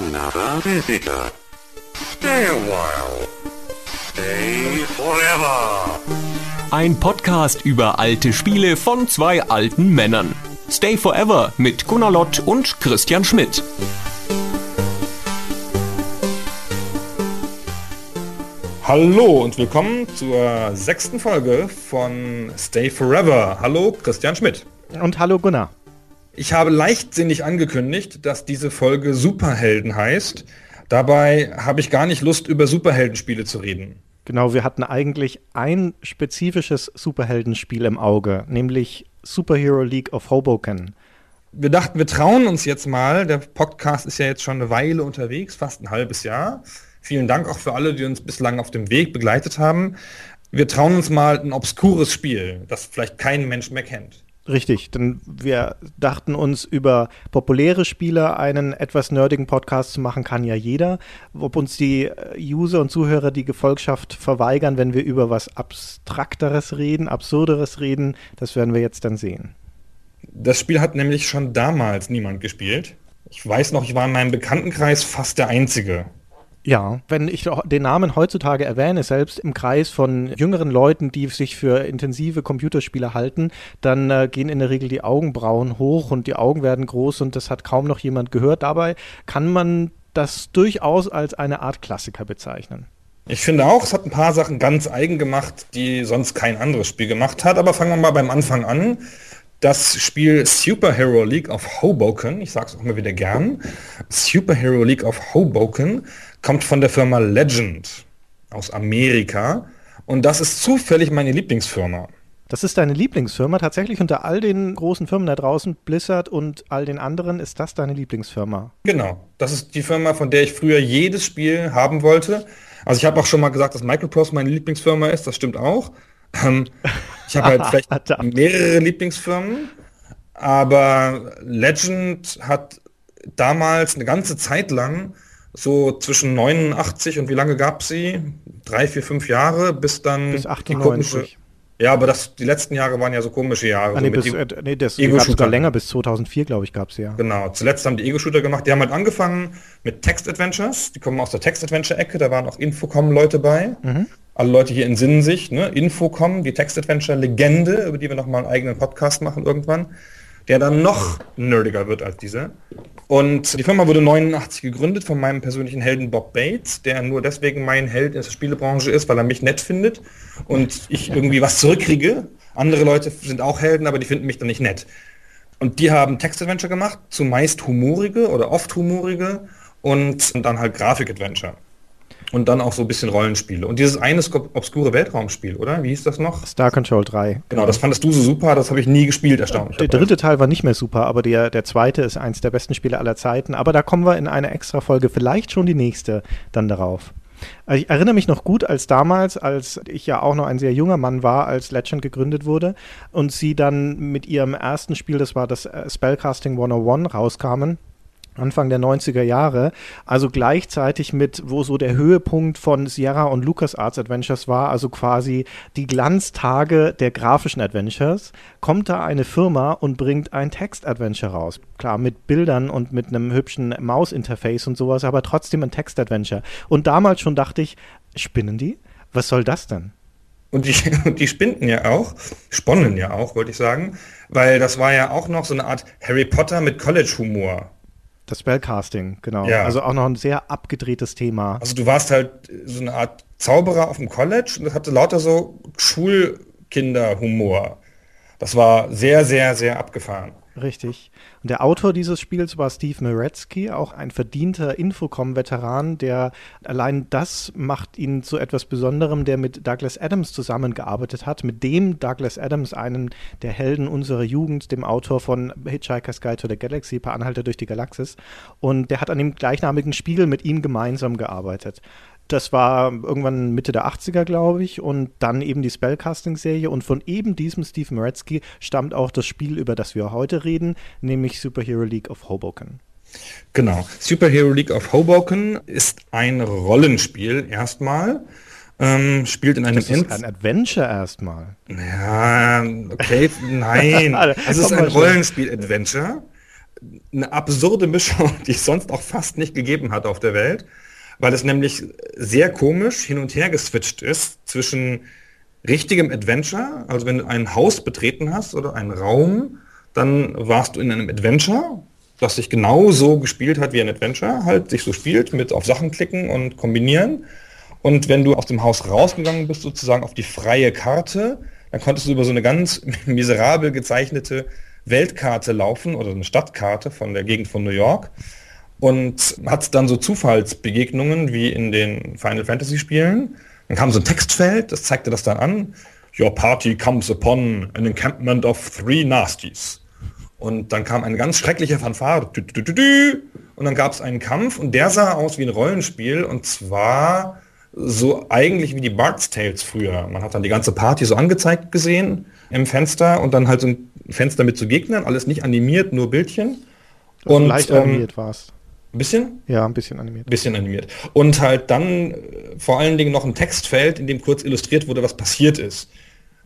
another visitor. Stay a while. Stay forever. Ein Podcast über alte Spiele von zwei alten Männern. Stay Forever mit Gunnar Lott und Christian Schmidt. Hallo und willkommen zur sechsten Folge von Stay Forever. Hallo, Christian Schmidt. Und hallo Gunnar. Ich habe leichtsinnig angekündigt, dass diese Folge Superhelden heißt. Dabei habe ich gar nicht Lust, über Superheldenspiele zu reden. Genau, wir hatten eigentlich ein spezifisches Superheldenspiel im Auge, nämlich Superhero League of Hoboken. Wir dachten, wir trauen uns jetzt mal. Der Podcast ist ja jetzt schon eine Weile unterwegs, fast ein halbes Jahr. Vielen Dank auch für alle, die uns bislang auf dem Weg begleitet haben. Wir trauen uns mal ein obskures Spiel, das vielleicht kein Mensch mehr kennt. Richtig, denn wir dachten uns, über populäre Spiele einen etwas nerdigen Podcast zu machen, kann ja jeder. Ob uns die äh, User und Zuhörer die Gefolgschaft verweigern, wenn wir über was Abstrakteres reden, Absurderes reden, das werden wir jetzt dann sehen. Das Spiel hat nämlich schon damals niemand gespielt. Ich weiß noch, ich war in meinem Bekanntenkreis fast der Einzige. Ja, wenn ich den Namen heutzutage erwähne, selbst im Kreis von jüngeren Leuten, die sich für intensive Computerspiele halten, dann äh, gehen in der Regel die Augenbrauen hoch und die Augen werden groß und das hat kaum noch jemand gehört. Dabei kann man das durchaus als eine Art Klassiker bezeichnen. Ich finde auch, es hat ein paar Sachen ganz eigen gemacht, die sonst kein anderes Spiel gemacht hat. Aber fangen wir mal beim Anfang an. Das Spiel Superhero League of Hoboken, ich sage es auch mal wieder gern, Superhero League of Hoboken kommt von der Firma Legend aus Amerika und das ist zufällig meine Lieblingsfirma. Das ist deine Lieblingsfirma. Tatsächlich unter all den großen Firmen da draußen, Blizzard und all den anderen, ist das deine Lieblingsfirma. Genau. Das ist die Firma, von der ich früher jedes Spiel haben wollte. Also ich habe auch schon mal gesagt, dass Microprose meine Lieblingsfirma ist. Das stimmt auch. Ähm, ich habe halt vielleicht mehrere Lieblingsfirmen, aber Legend hat damals eine ganze Zeit lang so zwischen 89 und wie lange gab sie? Drei, vier, fünf Jahre, bis dann bis 98. ja, aber das, die letzten Jahre waren ja so komische Jahre. Ah, nee, so bis, äh, nee, das gab sogar länger, bis 2004, glaube ich, gab es ja. Genau, zuletzt haben die Ego-Shooter gemacht. Die haben halt angefangen mit Text-Adventures. Die kommen aus der Text-Adventure-Ecke, da waren auch Infocom-Leute bei. Mhm. Alle Leute hier entsinnen sich, ne? Infocom, die Text-Adventure-Legende, über die wir nochmal einen eigenen Podcast machen irgendwann der dann noch nerdiger wird als dieser. Und die Firma wurde 89 gegründet von meinem persönlichen Helden Bob Bates, der nur deswegen mein Held in der Spielebranche ist, weil er mich nett findet und ich irgendwie was zurückkriege. Andere Leute sind auch Helden, aber die finden mich dann nicht nett. Und die haben Text-Adventure gemacht, zumeist humorige oder oft humorige und dann halt Grafik-Adventure. Und dann auch so ein bisschen Rollenspiele. Und dieses eine obskure Weltraumspiel, oder? Wie hieß das noch? Star Control 3. Genau, das fandest du so super, das habe ich nie gespielt, erstaunlich. Der dritte Teil war nicht mehr super, aber der, der zweite ist eins der besten Spiele aller Zeiten. Aber da kommen wir in eine extra Folge, vielleicht schon die nächste, dann darauf. Also ich erinnere mich noch gut, als damals, als ich ja auch noch ein sehr junger Mann war, als Legend gegründet wurde und sie dann mit ihrem ersten Spiel, das war das äh, Spellcasting 101, rauskamen Anfang der 90er Jahre, also gleichzeitig mit, wo so der Höhepunkt von Sierra und LucasArts Adventures war, also quasi die Glanztage der grafischen Adventures, kommt da eine Firma und bringt ein Text-Adventure raus. Klar, mit Bildern und mit einem hübschen Mausinterface und sowas, aber trotzdem ein Text-Adventure. Und damals schon dachte ich, spinnen die? Was soll das denn? Und die, die spinnten ja auch, sponnen ja auch, wollte ich sagen, weil das war ja auch noch so eine Art Harry Potter mit College-Humor. Das Spellcasting, genau. Ja. Also auch noch ein sehr abgedrehtes Thema. Also du warst halt so eine Art Zauberer auf dem College und das hatte lauter so Schulkinderhumor. Das war sehr, sehr, sehr abgefahren. Richtig. Und der Autor dieses Spiels war Steve Meretzky, auch ein verdienter Infocom-Veteran, der allein das macht ihn zu etwas Besonderem, der mit Douglas Adams zusammengearbeitet hat, mit dem Douglas Adams, einen der Helden unserer Jugend, dem Autor von Hitchhiker's Guide to the Galaxy, paar Anhalter durch die Galaxis. Und der hat an dem gleichnamigen Spiegel mit ihm gemeinsam gearbeitet. Das war irgendwann Mitte der 80er, glaube ich, und dann eben die Spellcasting-Serie. Und von eben diesem Steve Meretzky stammt auch das Spiel, über das wir heute reden, nämlich Superhero League of Hoboken. Genau. Superhero League of Hoboken ist ein Rollenspiel erstmal. Ähm, spielt in einem das ist ein Adventure erstmal. Ja, okay, nein. es ist ein Rollenspiel-Adventure eine absurde Mischung, die es sonst auch fast nicht gegeben hat auf der Welt, weil es nämlich sehr komisch hin und her geswitcht ist zwischen richtigem Adventure, also wenn du ein Haus betreten hast oder einen Raum, dann warst du in einem Adventure, das sich genau so gespielt hat wie ein Adventure, halt sich so spielt mit auf Sachen klicken und kombinieren. Und wenn du aus dem Haus rausgegangen bist, sozusagen auf die freie Karte, dann konntest du über so eine ganz miserabel gezeichnete Weltkarte laufen oder eine Stadtkarte von der Gegend von New York und hat dann so Zufallsbegegnungen wie in den Final Fantasy Spielen. Dann kam so ein Textfeld, das zeigte das dann an. Your party comes upon an encampment of three nasties. Und dann kam eine ganz schreckliche Fanfare. Und dann gab es einen Kampf und der sah aus wie ein Rollenspiel und zwar so eigentlich wie die Bart's Tales früher. Man hat dann die ganze Party so angezeigt gesehen im Fenster und dann halt so ein Fenster mit zu so Gegnern, alles nicht animiert, nur Bildchen. Also und leicht ähm, animiert war es. Ein bisschen? Ja, ein bisschen animiert. Ein bisschen animiert. Und halt dann äh, vor allen Dingen noch ein Textfeld, in dem kurz illustriert wurde, was passiert ist.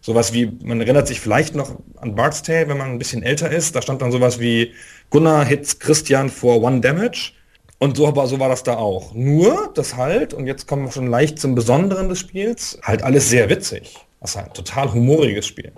Sowas wie, man erinnert sich vielleicht noch an Bart's Tale, wenn man ein bisschen älter ist. Da stand dann sowas wie Gunnar hits Christian for one damage. Und so, aber so war das da auch. Nur, das halt, und jetzt kommen wir schon leicht zum Besonderen des Spiels, halt alles sehr witzig. Das ist ein total humoriges Spiel.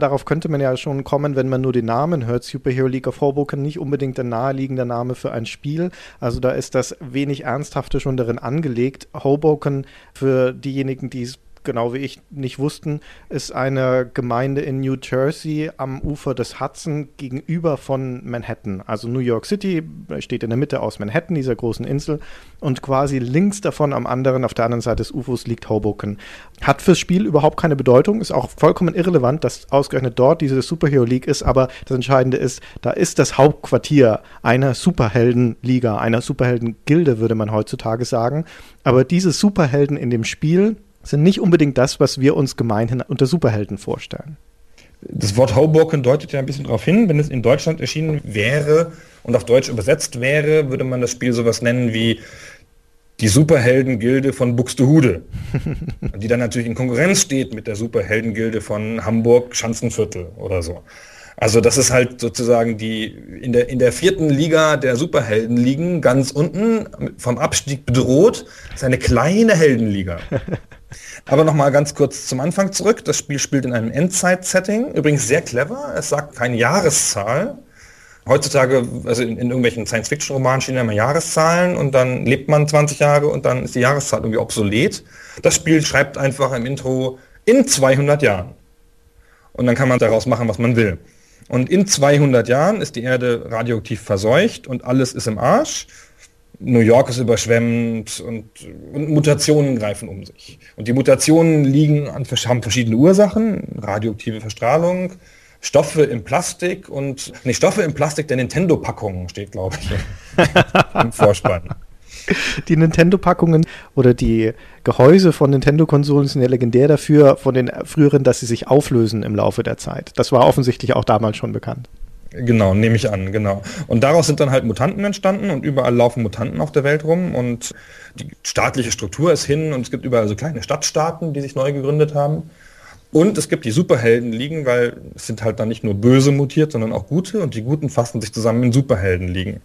Darauf könnte man ja schon kommen, wenn man nur den Namen hört. Superhero League of Hoboken nicht unbedingt ein naheliegender Name für ein Spiel. Also da ist das wenig Ernsthafte schon darin angelegt. Hoboken für diejenigen, die es genau wie ich nicht wussten, ist eine Gemeinde in New Jersey am Ufer des Hudson gegenüber von Manhattan. Also New York City steht in der Mitte aus Manhattan, dieser großen Insel, und quasi links davon am anderen, auf der anderen Seite des Ufos liegt Hoboken. Hat fürs Spiel überhaupt keine Bedeutung, ist auch vollkommen irrelevant, dass ausgerechnet dort diese Superhero League ist, aber das Entscheidende ist, da ist das Hauptquartier einer Superheldenliga, einer Superheldengilde, würde man heutzutage sagen. Aber diese Superhelden in dem Spiel sind nicht unbedingt das, was wir uns gemeinhin unter Superhelden vorstellen. Das Wort Hoboken deutet ja ein bisschen darauf hin, wenn es in Deutschland erschienen wäre und auf Deutsch übersetzt wäre, würde man das Spiel sowas nennen wie die Superheldengilde von Buxtehude, die dann natürlich in Konkurrenz steht mit der Superheldengilde von Hamburg Schanzenviertel oder so. Also das ist halt sozusagen die in der in der vierten Liga der Superhelden liegen ganz unten vom Abstieg bedroht. Das ist eine kleine Heldenliga. Aber nochmal ganz kurz zum Anfang zurück. Das Spiel spielt in einem Endzeit-Setting. Übrigens sehr clever. Es sagt keine Jahreszahl. Heutzutage, also in, in irgendwelchen Science-Fiction-Romanen stehen ja immer Jahreszahlen und dann lebt man 20 Jahre und dann ist die Jahreszahl irgendwie obsolet. Das Spiel schreibt einfach im Intro in 200 Jahren. Und dann kann man daraus machen, was man will. Und in 200 Jahren ist die Erde radioaktiv verseucht und alles ist im Arsch. New York ist überschwemmt und, und, Mutationen greifen um sich. Und die Mutationen liegen an, haben verschiedene Ursachen, radioaktive Verstrahlung, Stoffe im Plastik und, nee, Stoffe im Plastik der Nintendo-Packungen steht, glaube ich, im Vorspann. Die Nintendo-Packungen oder die Gehäuse von Nintendo-Konsolen sind ja legendär dafür, von den früheren, dass sie sich auflösen im Laufe der Zeit. Das war offensichtlich auch damals schon bekannt. Genau, nehme ich an, genau. Und daraus sind dann halt Mutanten entstanden und überall laufen Mutanten auf der Welt rum und die staatliche Struktur ist hin und es gibt überall so kleine Stadtstaaten, die sich neu gegründet haben. Und es gibt die Superhelden liegen, weil es sind halt dann nicht nur böse mutiert, sondern auch gute und die Guten fassen sich zusammen in Superhelden liegen.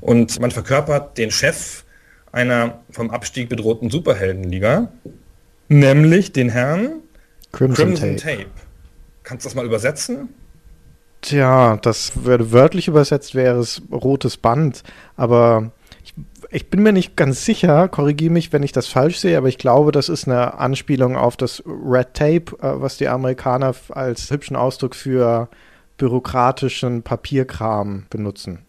Und man verkörpert den Chef einer vom Abstieg bedrohten Superheldenliga, nämlich den Herrn Crimson, Crimson Tape. Tape. Kannst du das mal übersetzen? Tja, das würde wörtlich übersetzt wäre es rotes Band, aber ich, ich bin mir nicht ganz sicher, korrigiere mich, wenn ich das falsch sehe, aber ich glaube, das ist eine Anspielung auf das Red Tape, äh, was die Amerikaner als hübschen Ausdruck für bürokratischen Papierkram benutzen.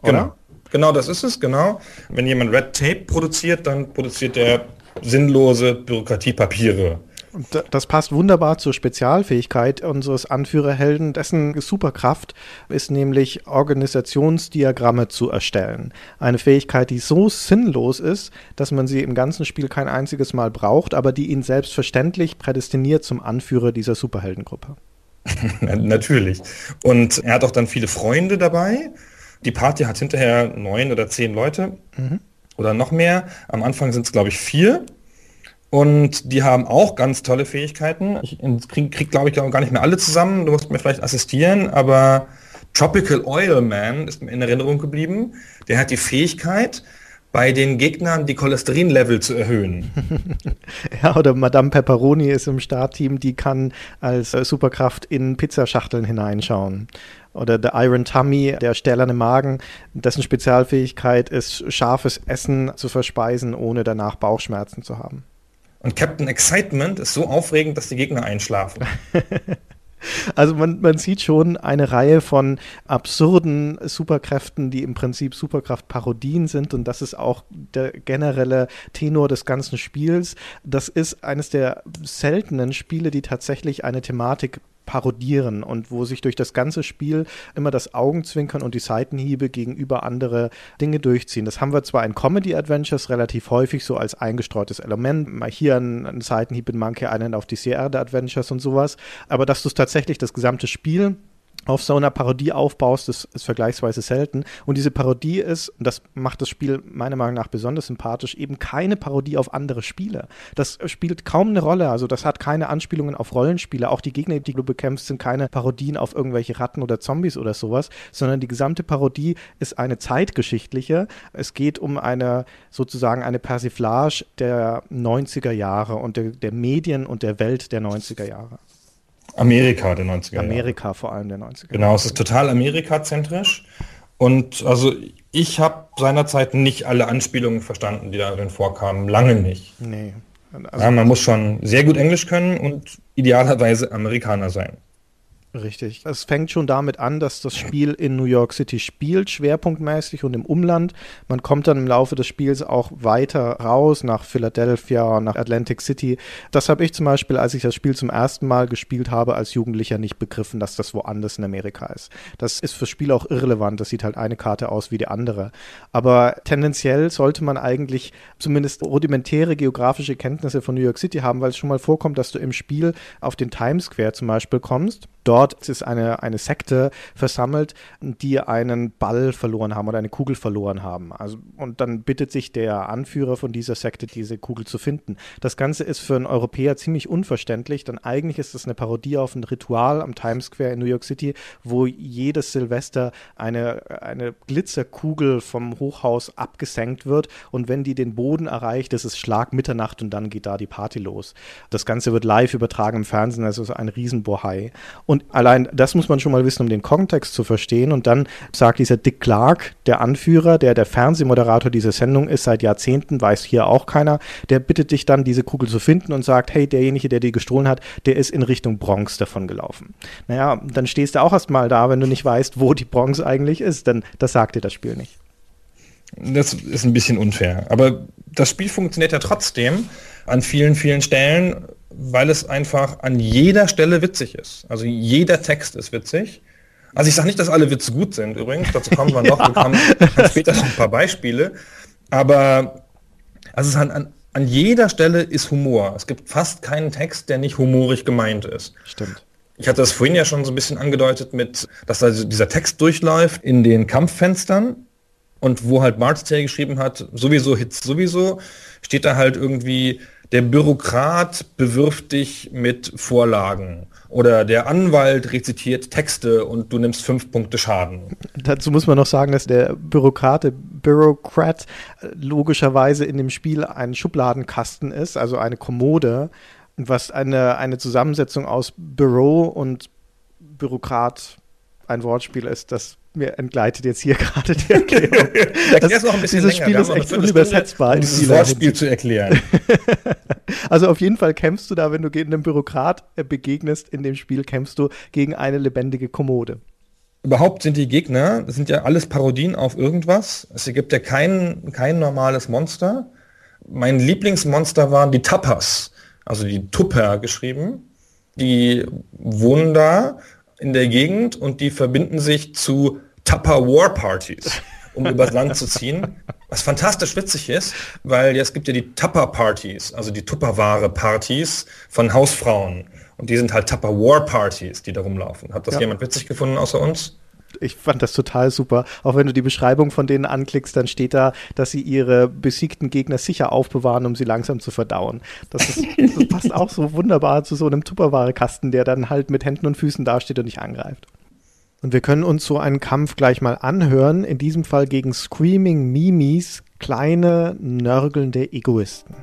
Oder? Genau. Genau, das ist es, genau. Wenn jemand Red Tape produziert, dann produziert er sinnlose Bürokratiepapiere. Und das passt wunderbar zur Spezialfähigkeit unseres Anführerhelden. Dessen Superkraft ist nämlich Organisationsdiagramme zu erstellen. Eine Fähigkeit, die so sinnlos ist, dass man sie im ganzen Spiel kein einziges Mal braucht, aber die ihn selbstverständlich prädestiniert zum Anführer dieser Superheldengruppe. Natürlich. Und er hat auch dann viele Freunde dabei. Die Party hat hinterher neun oder zehn Leute mhm. oder noch mehr. Am Anfang sind es, glaube ich, vier. Und die haben auch ganz tolle Fähigkeiten. Ich kriege, krieg, glaube ich, gar nicht mehr alle zusammen. Du musst mir vielleicht assistieren, aber Tropical Oil Man ist mir in Erinnerung geblieben. Der hat die Fähigkeit, bei den Gegnern die Cholesterinlevel zu erhöhen. ja, oder Madame Pepperoni ist im Startteam, die kann als äh, Superkraft in Pizzaschachteln hineinschauen. Oder der Iron Tummy, der stählerne Magen, dessen Spezialfähigkeit ist, scharfes Essen zu verspeisen, ohne danach Bauchschmerzen zu haben. Und Captain Excitement ist so aufregend, dass die Gegner einschlafen. Also man, man sieht schon eine Reihe von absurden Superkräften, die im Prinzip Superkraftparodien sind und das ist auch der generelle Tenor des ganzen Spiels. Das ist eines der seltenen Spiele, die tatsächlich eine Thematik parodieren und wo sich durch das ganze Spiel immer das Augenzwinkern und die Seitenhiebe gegenüber andere Dinge durchziehen. Das haben wir zwar in Comedy-Adventures relativ häufig so als eingestreutes Element, mal hier ein, ein Seitenhieb in Monkey Island auf die Sierra-Adventures und sowas, aber dass du es tatsächlich das gesamte Spiel auf so einer Parodie aufbaust, das ist vergleichsweise selten. Und diese Parodie ist, das macht das Spiel meiner Meinung nach besonders sympathisch, eben keine Parodie auf andere Spiele. Das spielt kaum eine Rolle, also das hat keine Anspielungen auf Rollenspiele. Auch die Gegner, die du bekämpfst, sind keine Parodien auf irgendwelche Ratten oder Zombies oder sowas, sondern die gesamte Parodie ist eine zeitgeschichtliche. Es geht um eine sozusagen eine Persiflage der 90er Jahre und der, der Medien und der Welt der 90er Jahre. Amerika der 90er Jahre. Amerika vor allem der 90er Jahre. Genau, es ist total Amerika-zentrisch. Und also ich habe seinerzeit nicht alle Anspielungen verstanden, die darin vorkamen. Lange nicht. Nee. Also ja, man muss schon sehr gut Englisch können und idealerweise Amerikaner sein. Richtig. Es fängt schon damit an, dass das Spiel in New York City spielt, schwerpunktmäßig und im Umland. Man kommt dann im Laufe des Spiels auch weiter raus nach Philadelphia, nach Atlantic City. Das habe ich zum Beispiel, als ich das Spiel zum ersten Mal gespielt habe, als Jugendlicher nicht begriffen, dass das woanders in Amerika ist. Das ist fürs Spiel auch irrelevant. Das sieht halt eine Karte aus wie die andere. Aber tendenziell sollte man eigentlich zumindest rudimentäre geografische Kenntnisse von New York City haben, weil es schon mal vorkommt, dass du im Spiel auf den Times Square zum Beispiel kommst Dort ist eine, eine Sekte versammelt, die einen Ball verloren haben oder eine Kugel verloren haben. Also, und dann bittet sich der Anführer von dieser Sekte, diese Kugel zu finden. Das Ganze ist für einen Europäer ziemlich unverständlich, denn eigentlich ist es eine Parodie auf ein Ritual am Times Square in New York City, wo jedes Silvester eine, eine Glitzerkugel vom Hochhaus abgesenkt wird und wenn die den Boden erreicht, ist es Schlag Mitternacht und dann geht da die Party los. Das Ganze wird live übertragen im Fernsehen, also ein Riesenbohai. Und allein das muss man schon mal wissen, um den Kontext zu verstehen. Und dann sagt dieser Dick Clark, der Anführer, der der Fernsehmoderator dieser Sendung ist seit Jahrzehnten, weiß hier auch keiner, der bittet dich dann, diese Kugel zu finden und sagt, hey, derjenige, der die gestohlen hat, der ist in Richtung Bronx davon gelaufen. Naja, dann stehst du auch erstmal da, wenn du nicht weißt, wo die Bronx eigentlich ist, denn das sagt dir das Spiel nicht. Das ist ein bisschen unfair. Aber das Spiel funktioniert ja trotzdem an vielen, vielen Stellen weil es einfach an jeder Stelle witzig ist. Also jeder Text ist witzig. Also ich sage nicht, dass alle Witze gut sind übrigens, dazu kommen wir noch, ja. wir haben später noch ein paar Beispiele. Aber also an, an, an jeder Stelle ist Humor. Es gibt fast keinen Text, der nicht humorig gemeint ist. Stimmt. Ich hatte das vorhin ja schon so ein bisschen angedeutet mit, dass also dieser Text durchläuft in den Kampffenstern und wo halt Mart's geschrieben hat, sowieso Hits sowieso, steht da halt irgendwie der Bürokrat bewirft dich mit Vorlagen oder der Anwalt rezitiert Texte und du nimmst fünf Punkte Schaden. Dazu muss man noch sagen, dass der Bürokrate, Bürokrat, logischerweise in dem Spiel ein Schubladenkasten ist, also eine Kommode, was eine, eine Zusammensetzung aus Büro und Bürokrat ein Wortspiel ist, das mir entgleitet jetzt hier gerade die Erklärung. das, noch ein bisschen dieses länger. Spiel ist echt unübersetzbar. Um dieses Wortspiel zu erklären. also auf jeden Fall kämpfst du da, wenn du einem Bürokrat äh, begegnest in dem Spiel, kämpfst du gegen eine lebendige Kommode. Überhaupt sind die Gegner, das sind ja alles Parodien auf irgendwas. Es gibt ja kein, kein normales Monster. Mein Lieblingsmonster waren die Tapas, also die Tupper geschrieben. Die wohnen da in der Gegend und die verbinden sich zu Tupper War Partys, um übers Land zu ziehen. Was fantastisch witzig ist, weil es gibt ja die Tupper Partys, also die Tupperware Partys von Hausfrauen. Und die sind halt Tupper War Partys, die da rumlaufen. Hat das ja. jemand witzig gefunden außer uns? Ich fand das total super. Auch wenn du die Beschreibung von denen anklickst, dann steht da, dass sie ihre besiegten Gegner sicher aufbewahren, um sie langsam zu verdauen. Das, ist, das passt auch so wunderbar zu so einem Tupperware-Kasten, der dann halt mit Händen und Füßen dasteht und nicht angreift. Und wir können uns so einen Kampf gleich mal anhören, in diesem Fall gegen Screaming Mimis, kleine, nörgelnde Egoisten.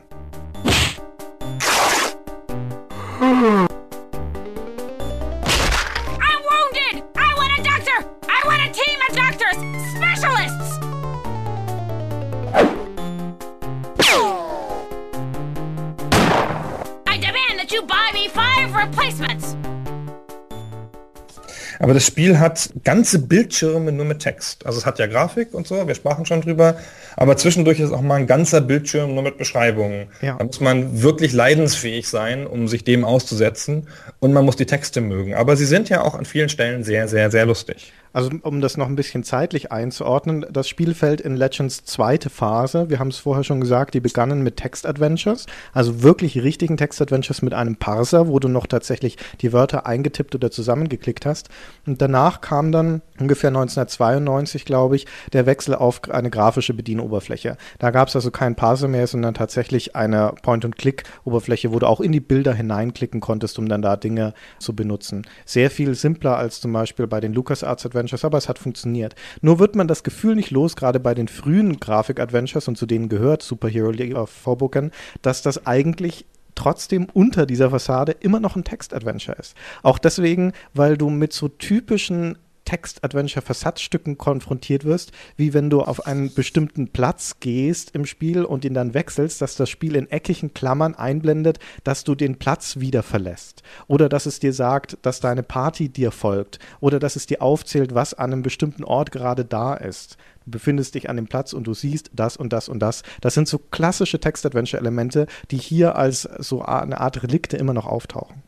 Spiel hat ganze Bildschirme nur mit Text. Also es hat ja Grafik und so, wir sprachen schon drüber. Aber zwischendurch ist auch mal ein ganzer Bildschirm nur mit Beschreibungen. Ja. Da muss man wirklich leidensfähig sein, um sich dem auszusetzen. Und man muss die Texte mögen. Aber sie sind ja auch an vielen Stellen sehr, sehr, sehr lustig. Also um das noch ein bisschen zeitlich einzuordnen, das Spiel fällt in Legends zweite Phase. Wir haben es vorher schon gesagt, die begannen mit Text-Adventures, also wirklich richtigen Text-Adventures mit einem Parser, wo du noch tatsächlich die Wörter eingetippt oder zusammengeklickt hast. Und danach kam dann ungefähr 1992, glaube ich, der Wechsel auf eine grafische Bedienoberfläche. Da gab es also keinen Parser mehr, sondern tatsächlich eine Point-and-Click-Oberfläche, wo du auch in die Bilder hineinklicken konntest, um dann da Dinge zu benutzen. Sehr viel simpler als zum Beispiel bei den LucasArts Adventures Adventures, aber es hat funktioniert. Nur wird man das Gefühl nicht los, gerade bei den frühen Grafik-Adventures, und zu denen gehört Superhero League of Hoboken, dass das eigentlich trotzdem unter dieser Fassade immer noch ein Text-Adventure ist. Auch deswegen, weil du mit so typischen Text-Adventure-Versatzstücken konfrontiert wirst, wie wenn du auf einen bestimmten Platz gehst im Spiel und ihn dann wechselst, dass das Spiel in eckigen Klammern einblendet, dass du den Platz wieder verlässt. Oder dass es dir sagt, dass deine Party dir folgt. Oder dass es dir aufzählt, was an einem bestimmten Ort gerade da ist. Du befindest dich an dem Platz und du siehst das und das und das. Das sind so klassische Text-Adventure-Elemente, die hier als so eine Art Relikte immer noch auftauchen.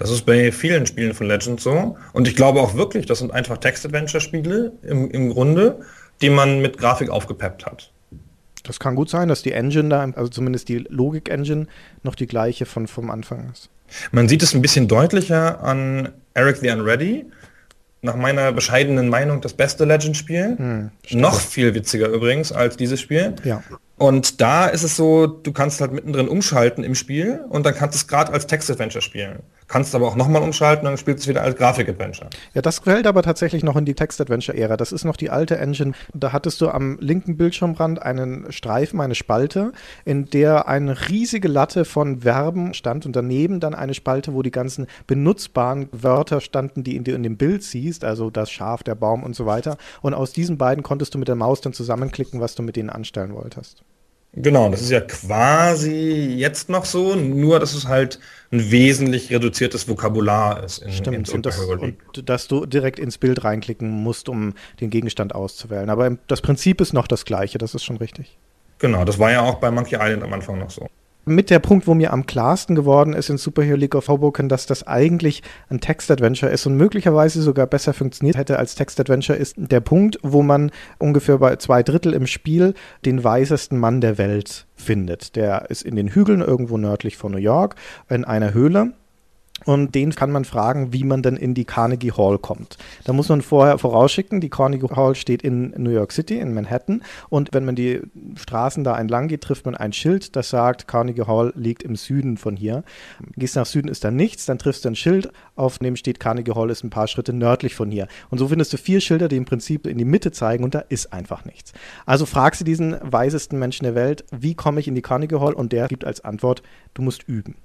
Das ist bei vielen Spielen von Legend so. Und ich glaube auch wirklich, das sind einfach Text-Adventure-Spiele im, im Grunde, die man mit Grafik aufgepeppt hat. Das kann gut sein, dass die Engine da, also zumindest die Logik-Engine, noch die gleiche von, vom Anfang ist. Man sieht es ein bisschen deutlicher an Eric the Unready. Nach meiner bescheidenen Meinung das beste Legend-Spiel. Hm, noch viel witziger übrigens als dieses Spiel. Ja. Und da ist es so, du kannst halt mittendrin umschalten im Spiel und dann kannst du es gerade als Text-Adventure spielen. Kannst aber auch nochmal umschalten und dann spielst du es wieder als Grafik-Adventure. Ja, das fällt aber tatsächlich noch in die Text-Adventure-Ära. Das ist noch die alte Engine. Da hattest du am linken Bildschirmrand einen Streifen, eine Spalte, in der eine riesige Latte von Verben stand und daneben dann eine Spalte, wo die ganzen benutzbaren Wörter standen, die du in dem Bild siehst, also das Schaf, der Baum und so weiter. Und aus diesen beiden konntest du mit der Maus dann zusammenklicken, was du mit denen anstellen wolltest. Genau, das ist ja quasi jetzt noch so, nur dass es halt ein wesentlich reduziertes Vokabular ist. In, Stimmt, in und, das, und dass du direkt ins Bild reinklicken musst, um den Gegenstand auszuwählen. Aber das Prinzip ist noch das gleiche, das ist schon richtig. Genau, das war ja auch bei Monkey Island am Anfang noch so mit der Punkt, wo mir am klarsten geworden ist in Superhero League of Hoboken, dass das eigentlich ein Text-Adventure ist und möglicherweise sogar besser funktioniert hätte als Text-Adventure, ist der Punkt, wo man ungefähr bei zwei Drittel im Spiel den weisesten Mann der Welt findet. Der ist in den Hügeln irgendwo nördlich von New York in einer Höhle und den kann man fragen, wie man denn in die Carnegie Hall kommt. Da muss man vorher vorausschicken, die Carnegie Hall steht in New York City, in Manhattan. Und wenn man die Straßen da entlang geht, trifft man ein Schild, das sagt, Carnegie Hall liegt im Süden von hier. Gehst nach Süden, ist da nichts, dann triffst du ein Schild, auf dem steht, Carnegie Hall ist ein paar Schritte nördlich von hier. Und so findest du vier Schilder, die im Prinzip in die Mitte zeigen und da ist einfach nichts. Also fragst du diesen weisesten Menschen der Welt, wie komme ich in die Carnegie Hall? Und der gibt als Antwort, du musst üben.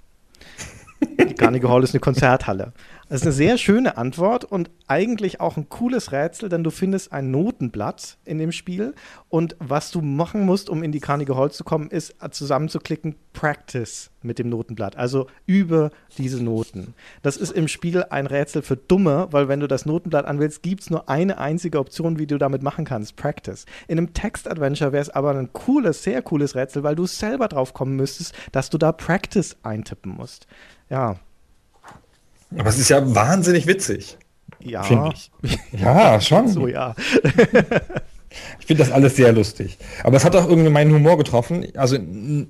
Die Carnegie Hall ist eine Konzerthalle. Das ist eine sehr schöne Antwort und eigentlich auch ein cooles Rätsel, denn du findest ein Notenblatt in dem Spiel und was du machen musst, um in die Carnegie Hall zu kommen, ist zusammenzuklicken Practice mit dem Notenblatt, also über diese Noten. Das ist im Spiel ein Rätsel für Dumme, weil wenn du das Notenblatt anwählst, gibt es nur eine einzige Option, wie du damit machen kannst, Practice. In einem Text-Adventure wäre es aber ein cooles, sehr cooles Rätsel, weil du selber drauf kommen müsstest, dass du da Practice eintippen musst. Ja, aber es ist ja wahnsinnig witzig. Ja. Finde ich. Ja, schon. so, ja. ich finde das alles sehr lustig. Aber es hat auch irgendwie meinen Humor getroffen. Also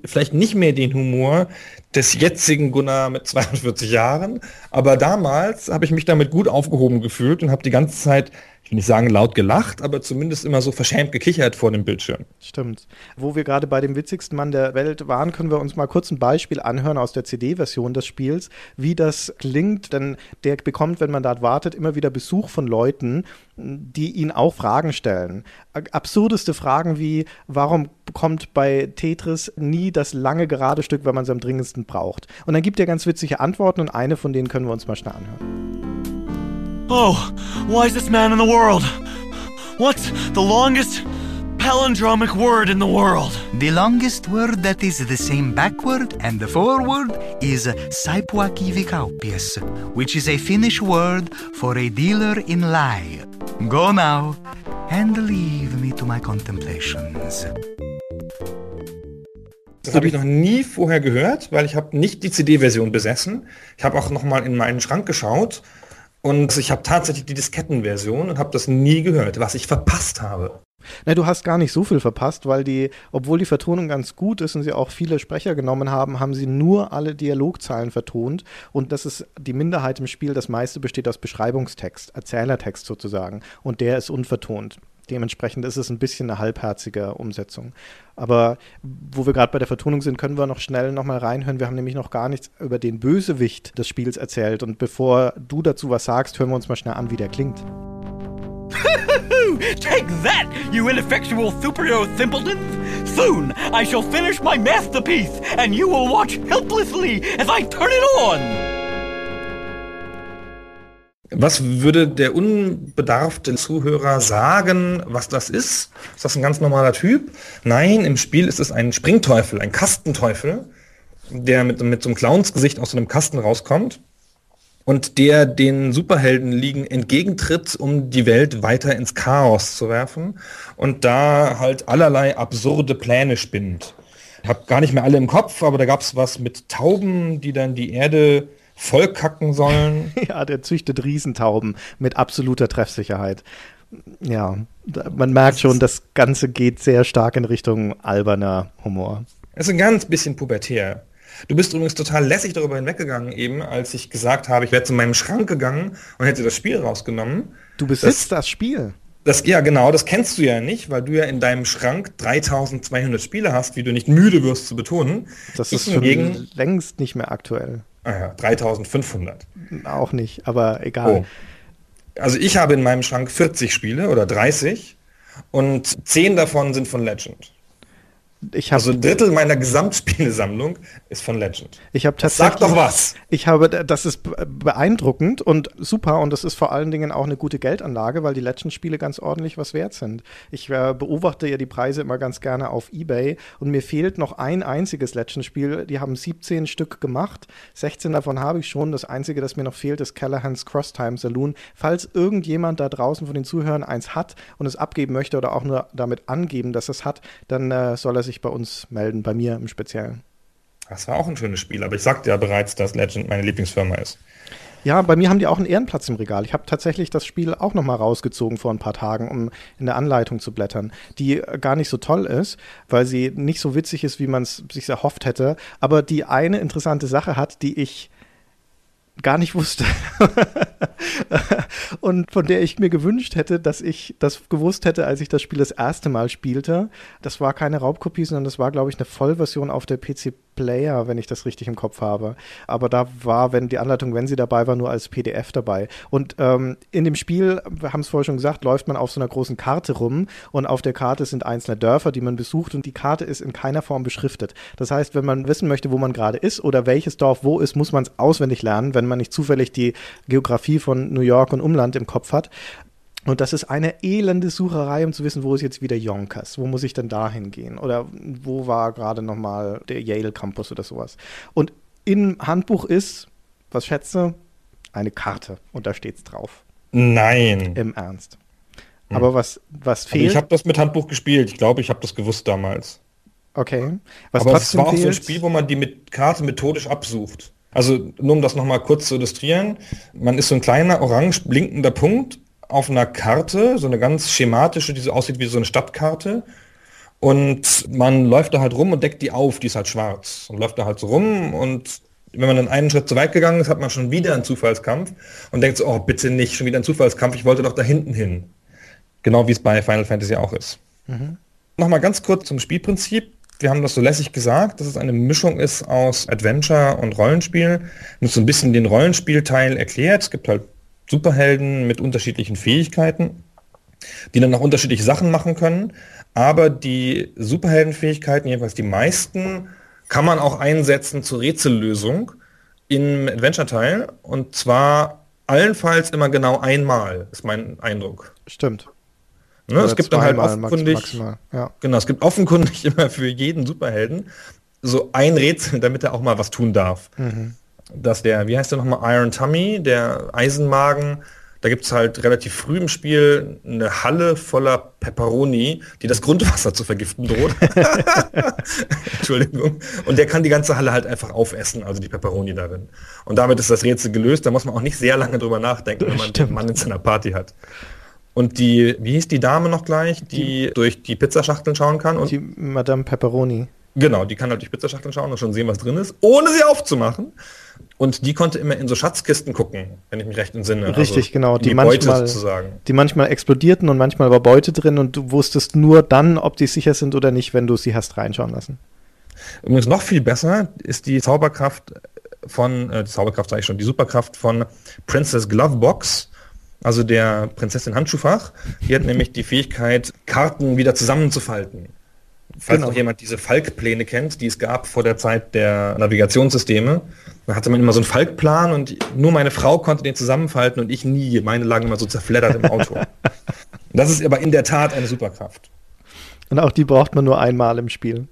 vielleicht nicht mehr den Humor des jetzigen Gunnar mit 42 Jahren, aber damals habe ich mich damit gut aufgehoben gefühlt und habe die ganze Zeit ich will nicht sagen laut gelacht, aber zumindest immer so verschämt gekichert vor dem Bildschirm. Stimmt. Wo wir gerade bei dem witzigsten Mann der Welt waren, können wir uns mal kurz ein Beispiel anhören aus der CD-Version des Spiels, wie das klingt, denn der bekommt, wenn man dort wartet, immer wieder Besuch von Leuten, die ihn auch Fragen stellen. Absurdeste Fragen wie, warum kommt bei Tetris nie das lange gerade Stück, wenn man es am dringendsten braucht? Und dann gibt er ganz witzige Antworten und eine von denen können wir uns mal schnell anhören. Oh, wisest man in the world. What's the longest palindromic word in the world? The longest word that is the same backward and the forward is Saipuakivikaupies, which is a Finnish word for a dealer in lie. Go now and leave me to my contemplations. Das habe ich noch nie vorher gehört, weil ich habe nicht die CD-Version besessen. Ich habe auch noch mal in meinen Schrank geschaut und ich habe tatsächlich die Diskettenversion und habe das nie gehört, was ich verpasst habe. Na, du hast gar nicht so viel verpasst, weil die, obwohl die Vertonung ganz gut ist und sie auch viele Sprecher genommen haben, haben sie nur alle Dialogzeilen vertont. Und das ist die Minderheit im Spiel. Das meiste besteht aus Beschreibungstext, Erzählertext sozusagen. Und der ist unvertont. Dementsprechend ist es ein bisschen eine halbherzige Umsetzung. Aber wo wir gerade bei der Vertonung sind, können wir noch schnell nochmal reinhören. Wir haben nämlich noch gar nichts über den Bösewicht des Spiels erzählt. Und bevor du dazu was sagst, hören wir uns mal schnell an, wie der klingt. Take that, you ineffectual superhero simpletons! Soon I shall finish my masterpiece, and you will watch helplessly as I turn it on! Was würde der unbedarfte Zuhörer sagen, was das ist? Ist das ein ganz normaler Typ? Nein, im Spiel ist es ein Springteufel, ein Kastenteufel, der mit, mit so einem Clownsgesicht aus so einem Kasten rauskommt und der den Superhelden liegen entgegentritt, um die Welt weiter ins Chaos zu werfen und da halt allerlei absurde Pläne spinnt. Ich habe gar nicht mehr alle im Kopf, aber da gab es was mit Tauben, die dann die Erde vollkacken sollen. ja, der züchtet Riesentauben mit absoluter Treffsicherheit. Ja, man merkt schon, das Ganze geht sehr stark in Richtung alberner Humor. Es ist ein ganz bisschen pubertär. Du bist übrigens total lässig darüber hinweggegangen, eben, als ich gesagt habe, ich wäre zu meinem Schrank gegangen und hätte das Spiel rausgenommen. Du besitzt das, das Spiel. Das, ja, genau, das kennst du ja nicht, weil du ja in deinem Schrank 3200 Spiele hast, wie du nicht müde wirst zu betonen. Das ist schon hingegen, längst nicht mehr aktuell. Ah ja, 3500. Auch nicht, aber egal. Oh. Also ich habe in meinem Schrank 40 Spiele oder 30 und 10 davon sind von Legend. Ich also ein Drittel meiner Gesamtspielesammlung ist von Legend. Ich habe tatsächlich. Sag doch was. Ich habe, das ist beeindruckend und super und das ist vor allen Dingen auch eine gute Geldanlage, weil die Legend-Spiele ganz ordentlich was wert sind. Ich äh, beobachte ja die Preise immer ganz gerne auf eBay und mir fehlt noch ein einziges Legend-Spiel. Die haben 17 Stück gemacht. 16 davon habe ich schon. Das einzige, das mir noch fehlt, ist Callahan's Cross Time Saloon. Falls irgendjemand da draußen von den Zuhörern eins hat und es abgeben möchte oder auch nur damit angeben, dass es hat, dann äh, soll er sich bei uns melden, bei mir im Speziellen. Das war auch ein schönes Spiel, aber ich sagte ja bereits, dass Legend meine Lieblingsfirma ist. Ja, bei mir haben die auch einen Ehrenplatz im Regal. Ich habe tatsächlich das Spiel auch noch mal rausgezogen vor ein paar Tagen, um in der Anleitung zu blättern, die gar nicht so toll ist, weil sie nicht so witzig ist, wie man es sich erhofft hätte, aber die eine interessante Sache hat, die ich gar nicht wusste. und von der ich mir gewünscht hätte, dass ich das gewusst hätte, als ich das Spiel das erste Mal spielte. Das war keine Raubkopie, sondern das war, glaube ich, eine Vollversion auf der PC Player, wenn ich das richtig im Kopf habe. Aber da war, wenn die Anleitung, wenn sie dabei war, nur als PDF dabei. Und ähm, in dem Spiel, wir haben es vorher schon gesagt, läuft man auf so einer großen Karte rum und auf der Karte sind einzelne Dörfer, die man besucht und die Karte ist in keiner Form beschriftet. Das heißt, wenn man wissen möchte, wo man gerade ist oder welches Dorf wo ist, muss man es auswendig lernen, wenn man nicht zufällig die Geografie von New York und Umland im Kopf hat. Und das ist eine elende Sucherei, um zu wissen, wo ist jetzt wieder Yonkers? Wo muss ich denn da hingehen? Oder wo war gerade nochmal der Yale Campus oder sowas? Und im Handbuch ist, was schätze, eine Karte. Und da steht's drauf. Nein. Im Ernst. Hm. Aber was, was fehlt. Aber ich habe das mit Handbuch gespielt. Ich glaube, ich habe das gewusst damals. Okay. Was Aber es war auch so ein Spiel, wo man die mit Karte methodisch absucht. Also nur um das nochmal kurz zu illustrieren. Man ist so ein kleiner orange blinkender Punkt auf einer Karte, so eine ganz schematische, die so aussieht wie so eine Stadtkarte. Und man läuft da halt rum und deckt die auf, die ist halt schwarz. Und läuft da halt so rum und wenn man dann einen Schritt zu weit gegangen ist, hat man schon wieder einen Zufallskampf und denkt so, oh, bitte nicht, schon wieder ein Zufallskampf, ich wollte doch da hinten hin. Genau wie es bei Final Fantasy auch ist. Mhm. Nochmal ganz kurz zum Spielprinzip. Wir haben das so lässig gesagt, dass es eine Mischung ist aus Adventure und Rollenspiel. Und so ein bisschen den Rollenspielteil erklärt. Es gibt halt Superhelden mit unterschiedlichen Fähigkeiten, die dann auch unterschiedliche Sachen machen können. Aber die Superheldenfähigkeiten, jedenfalls die meisten, kann man auch einsetzen zur Rätsellösung im Adventure-Teil. Und zwar allenfalls immer genau einmal, ist mein Eindruck. Stimmt. Ne, es gibt dann halt offenkundig, ja. genau, es gibt offenkundig immer für jeden Superhelden so ein Rätsel, damit er auch mal was tun darf. Mhm. Dass der, wie heißt der nochmal, Iron Tummy, der Eisenmagen, da gibt es halt relativ früh im Spiel eine Halle voller Pepperoni, die das Grundwasser zu vergiften droht. Entschuldigung. Und der kann die ganze Halle halt einfach aufessen, also die Pepperoni darin. Und damit ist das Rätsel gelöst. Da muss man auch nicht sehr lange drüber nachdenken, wenn man den Mann in seiner Party hat. Und die, wie hieß die Dame noch gleich, die, die durch die Pizzaschachteln schauen kann? Und die Madame Pepperoni. Genau, die kann halt durch Pizzaschachteln schauen und schon sehen, was drin ist, ohne sie aufzumachen. Und die konnte immer in so Schatzkisten gucken, wenn ich mich recht entsinne. Richtig, also genau. Die, die manchmal, die manchmal explodierten und manchmal war Beute drin und du wusstest nur dann, ob die sicher sind oder nicht, wenn du sie hast reinschauen lassen. Übrigens noch viel besser ist die Zauberkraft von, äh, die Zauberkraft sage ich schon, die Superkraft von Princess Glovebox also der Prinzessin Handschuhfach. Die hat nämlich die Fähigkeit, Karten wieder zusammenzufalten. Falls genau. noch jemand diese Falkpläne kennt, die es gab vor der Zeit der Navigationssysteme, da hatte man immer so einen Falkplan und nur meine Frau konnte den zusammenfalten und ich nie. Meine lagen immer so zerfleddert im Auto. das ist aber in der Tat eine Superkraft. Und auch die braucht man nur einmal im Spiel.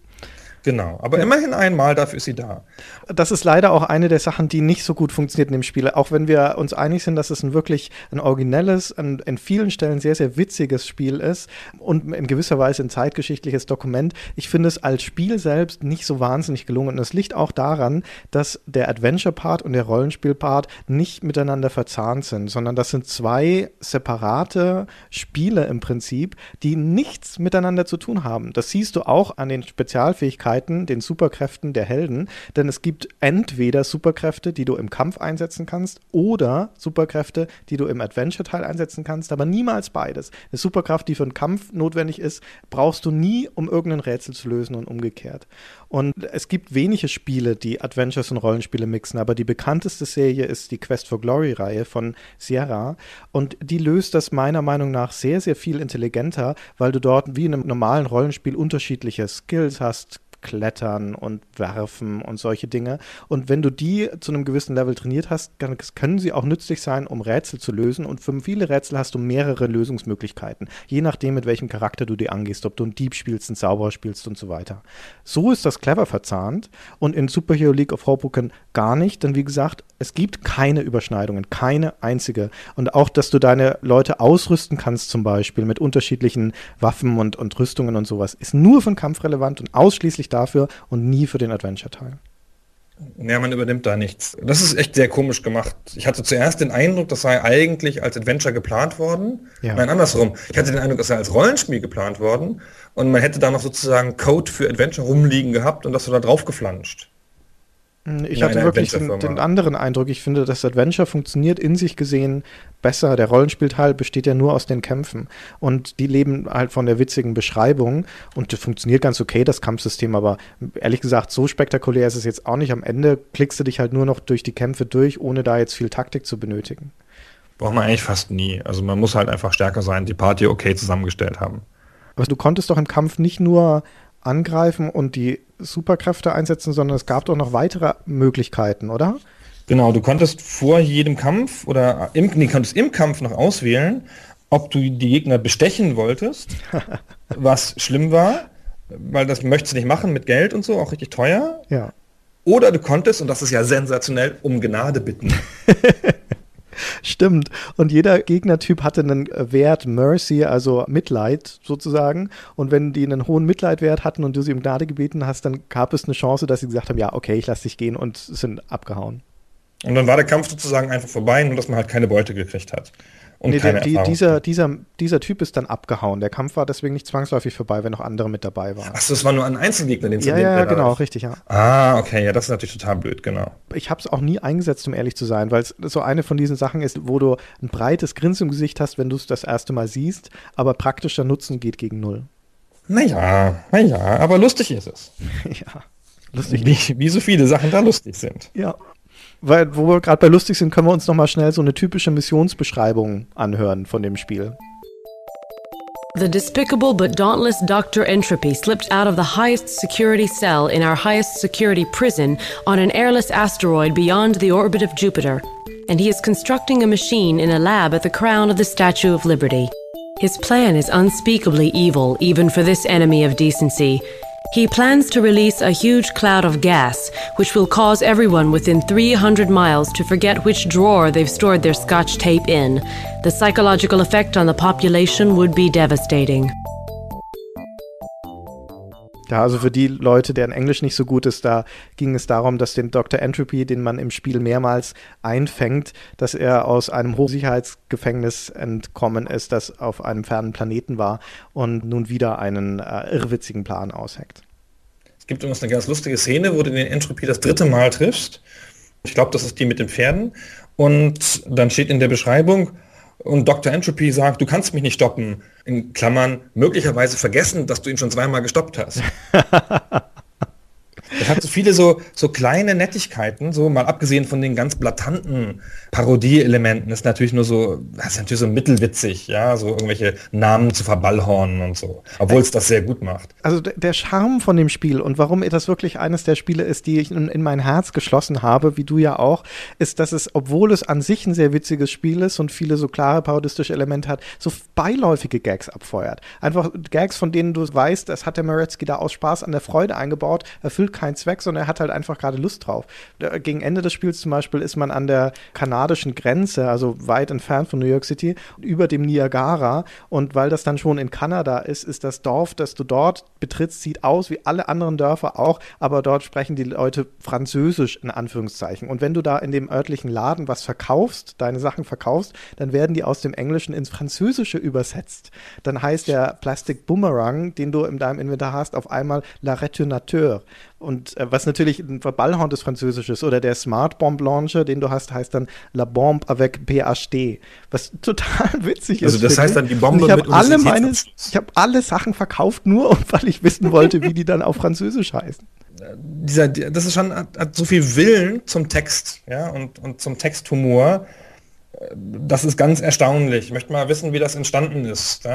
Genau, aber ja. immerhin einmal, dafür ist sie da. Das ist leider auch eine der Sachen, die nicht so gut funktioniert in dem Spiel. Auch wenn wir uns einig sind, dass es ein wirklich ein originelles, ein, in vielen Stellen sehr, sehr witziges Spiel ist und in gewisser Weise ein zeitgeschichtliches Dokument. Ich finde es als Spiel selbst nicht so wahnsinnig gelungen. Und es liegt auch daran, dass der Adventure-Part und der Rollenspiel-Part nicht miteinander verzahnt sind, sondern das sind zwei separate Spiele im Prinzip, die nichts miteinander zu tun haben. Das siehst du auch an den Spezialfähigkeiten Fähigkeiten, den Superkräften der Helden, denn es gibt entweder Superkräfte, die du im Kampf einsetzen kannst, oder Superkräfte, die du im Adventure-Teil einsetzen kannst, aber niemals beides. Eine Superkraft, die für einen Kampf notwendig ist, brauchst du nie, um irgendein Rätsel zu lösen und umgekehrt. Und es gibt wenige Spiele, die Adventures und Rollenspiele mixen, aber die bekannteste Serie ist die Quest for Glory-Reihe von Sierra. Und die löst das meiner Meinung nach sehr, sehr viel intelligenter, weil du dort wie in einem normalen Rollenspiel unterschiedliche Skills hast, Klettern und Werfen und solche Dinge. Und wenn du die zu einem gewissen Level trainiert hast, dann können sie auch nützlich sein, um Rätsel zu lösen. Und für viele Rätsel hast du mehrere Lösungsmöglichkeiten, je nachdem, mit welchem Charakter du die angehst, ob du einen Dieb spielst, einen Zauberer spielst und so weiter. So ist das clever verzahnt und in Superhero League of Hoboken gar nicht, denn wie gesagt, es gibt keine Überschneidungen, keine einzige. Und auch, dass du deine Leute ausrüsten kannst, zum Beispiel mit unterschiedlichen Waffen und, und Rüstungen und sowas, ist nur von Kampf relevant und ausschließlich dafür und nie für den Adventure-Teil. Ja, man übernimmt da nichts. Das ist echt sehr komisch gemacht. Ich hatte zuerst den Eindruck, das sei eigentlich als Adventure geplant worden. Ja. Nein, andersrum. Ich hatte den Eindruck, das sei als Rollenspiel geplant worden und man hätte da noch sozusagen Code für Adventure rumliegen gehabt und das so da drauf geflanscht. Hm, ich hatte wirklich den, den, anderen Eindruck. Ich finde, das Adventure funktioniert in sich gesehen besser. Der Rollenspielteil besteht ja nur aus den Kämpfen. Und die leben halt von der witzigen Beschreibung. Und das funktioniert ganz okay, das Kampfsystem. Aber ehrlich gesagt, so spektakulär ist es jetzt auch nicht. Am Ende klickst du dich halt nur noch durch die Kämpfe durch, ohne da jetzt viel Taktik zu benötigen. Braucht man eigentlich fast nie. Also man muss halt einfach stärker sein, die Party okay zusammengestellt haben. Aber du konntest doch im Kampf nicht nur angreifen und die Superkräfte einsetzen, sondern es gab doch noch weitere Möglichkeiten, oder? Genau, du konntest vor jedem Kampf oder im, nee, konntest im Kampf noch auswählen, ob du die Gegner bestechen wolltest, was schlimm war, weil das möchtest du nicht machen mit Geld und so, auch richtig teuer. Ja. Oder du konntest, und das ist ja sensationell, um Gnade bitten. Stimmt. Und jeder Gegnertyp hatte einen Wert Mercy, also Mitleid sozusagen. Und wenn die einen hohen Mitleidwert hatten und du sie um Gnade gebeten hast, dann gab es eine Chance, dass sie gesagt haben, ja, okay, ich lasse dich gehen und sind abgehauen. Und dann war der Kampf sozusagen einfach vorbei, nur dass man halt keine Beute gekriegt hat. Und Nee, der, die, dieser, dieser, dieser Typ ist dann abgehauen. Der Kampf war deswegen nicht zwangsläufig vorbei, wenn noch andere mit dabei waren. Achso, es war nur ein Einzelgegner, den Ja, ja, genau, richtig, ja. Ah, okay, ja, das ist natürlich total blöd, genau. Ich habe es auch nie eingesetzt, um ehrlich zu sein, weil es so eine von diesen Sachen ist, wo du ein breites Grinsen im Gesicht hast, wenn du es das erste Mal siehst, aber praktischer Nutzen geht gegen null. Naja, naja, aber lustig ist es. ja, lustig. Wie, wie so viele Sachen da lustig sind. Ja. Weil, wo wir gerade bei lustig sind, können wir uns nochmal schnell so eine typische Missionsbeschreibung anhören von dem Spiel. The despicable but dauntless Dr. Entropy slipped out of the highest security cell in our highest security prison on an airless asteroid beyond the orbit of Jupiter, and he is constructing a machine in a lab at the crown of the Statue of Liberty. His plan is unspeakably evil, even for this enemy of decency. He plans to release a huge cloud of gas, which will cause everyone within 300 miles to forget which drawer they've stored their scotch tape in. The psychological effect on the population would be devastating. Ja, also für die Leute, deren Englisch nicht so gut ist, da ging es darum, dass den Dr. Entropy, den man im Spiel mehrmals einfängt, dass er aus einem Hochsicherheitsgefängnis entkommen ist, das auf einem fernen Planeten war und nun wieder einen äh, irrwitzigen Plan ausheckt. Es gibt übrigens eine ganz lustige Szene, wo du den Entropy das dritte Mal triffst. Ich glaube, das ist die mit den Pferden. Und dann steht in der Beschreibung, und Dr. Entropy sagt, du kannst mich nicht stoppen. In Klammern, möglicherweise vergessen, dass du ihn schon zweimal gestoppt hast. Das hat so viele so, so kleine Nettigkeiten, so mal abgesehen von den ganz blatanten Parodie-Elementen, ist natürlich nur so, das ist natürlich so mittelwitzig, ja, so irgendwelche Namen zu verballhornen und so, obwohl es das sehr gut macht. Also der Charme von dem Spiel und warum das wirklich eines der Spiele ist, die ich in, in mein Herz geschlossen habe, wie du ja auch, ist, dass es, obwohl es an sich ein sehr witziges Spiel ist und viele so klare parodistische Elemente hat, so beiläufige Gags abfeuert. Einfach Gags, von denen du weißt, das hat der Moretzky da aus Spaß an der Freude eingebaut, erfüllt keinen Zweck, sondern er hat halt einfach gerade Lust drauf. Gegen Ende des Spiels zum Beispiel ist man an der kanadischen Grenze, also weit entfernt von New York City, über dem Niagara und weil das dann schon in Kanada ist, ist das Dorf, das du dort betrittst, sieht aus wie alle anderen Dörfer auch, aber dort sprechen die Leute Französisch in Anführungszeichen. Und wenn du da in dem örtlichen Laden was verkaufst, deine Sachen verkaufst, dann werden die aus dem Englischen ins Französische übersetzt. Dann heißt der Plastic Boomerang, den du in deinem Inventar hast, auf einmal La Retournateur. Und äh, was natürlich ein Verballhorn des Französisches oder der Smart Bomb Launcher, den du hast, heißt dann La Bombe avec PhD. Was total witzig Also ist. das finde heißt dann die Bombe Und ich mit alle meine, ich habe alle Sachen verkauft, nur weil ich wissen wollte, wie die dann auf Französisch heißen. dieser, das ist schon, hat, hat so viel Willen zum Text, ja, und, und zum Texthumor. Das ist ganz erstaunlich. Ich möchte mal wissen, wie das entstanden ist.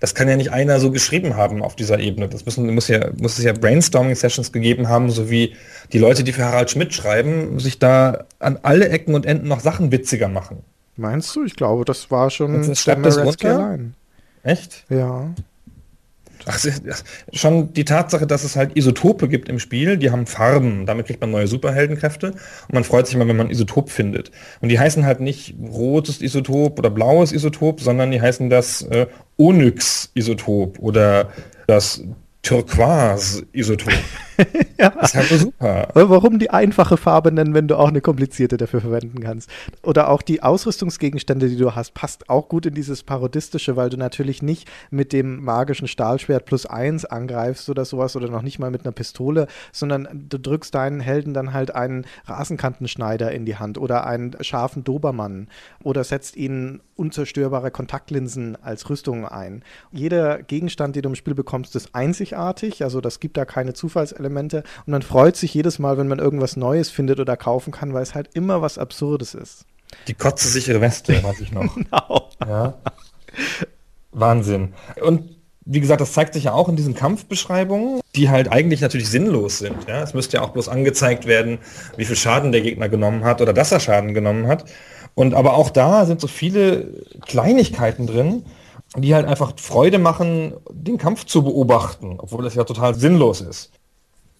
Das kann ja nicht einer so geschrieben haben auf dieser Ebene. Das müssen, muss, ja, muss es ja Brainstorming-Sessions gegeben haben, so wie die Leute, die für Harald Schmidt schreiben, sich da an alle Ecken und Enden noch Sachen witziger machen. Meinst du? Ich glaube, das war schon das Moretzky runter? allein. Echt? Ja. Ach, schon die Tatsache, dass es halt Isotope gibt im Spiel, die haben Farben, damit kriegt man neue Superheldenkräfte und man freut sich immer, wenn man Isotop findet. Und die heißen halt nicht rotes Isotop oder blaues Isotop, sondern die heißen das äh, Onyx-Isotop oder das Turquoise-Isotop. ja. Ist halt super. Warum die einfache Farbe nennen, wenn du auch eine komplizierte dafür verwenden kannst? Oder auch die Ausrüstungsgegenstände, die du hast, passt auch gut in dieses Parodistische, weil du natürlich nicht mit dem magischen Stahlschwert plus eins angreifst oder sowas oder noch nicht mal mit einer Pistole, sondern du drückst deinen Helden dann halt einen Rasenkantenschneider in die Hand oder einen scharfen Dobermann oder setzt ihnen unzerstörbare Kontaktlinsen als Rüstung ein. Jeder Gegenstand, den du im Spiel bekommst, ist einzigartig, also das gibt da keine Zufallselemente und man freut sich jedes Mal, wenn man irgendwas Neues findet oder kaufen kann, weil es halt immer was Absurdes ist. Die kotzesichere Weste, weiß ich noch. Genau. Ja. Wahnsinn. Und wie gesagt, das zeigt sich ja auch in diesen Kampfbeschreibungen, die halt eigentlich natürlich sinnlos sind. Ja? Es müsste ja auch bloß angezeigt werden, wie viel Schaden der Gegner genommen hat oder dass er Schaden genommen hat. Und aber auch da sind so viele Kleinigkeiten drin, die halt einfach Freude machen, den Kampf zu beobachten, obwohl das ja total sinnlos ist.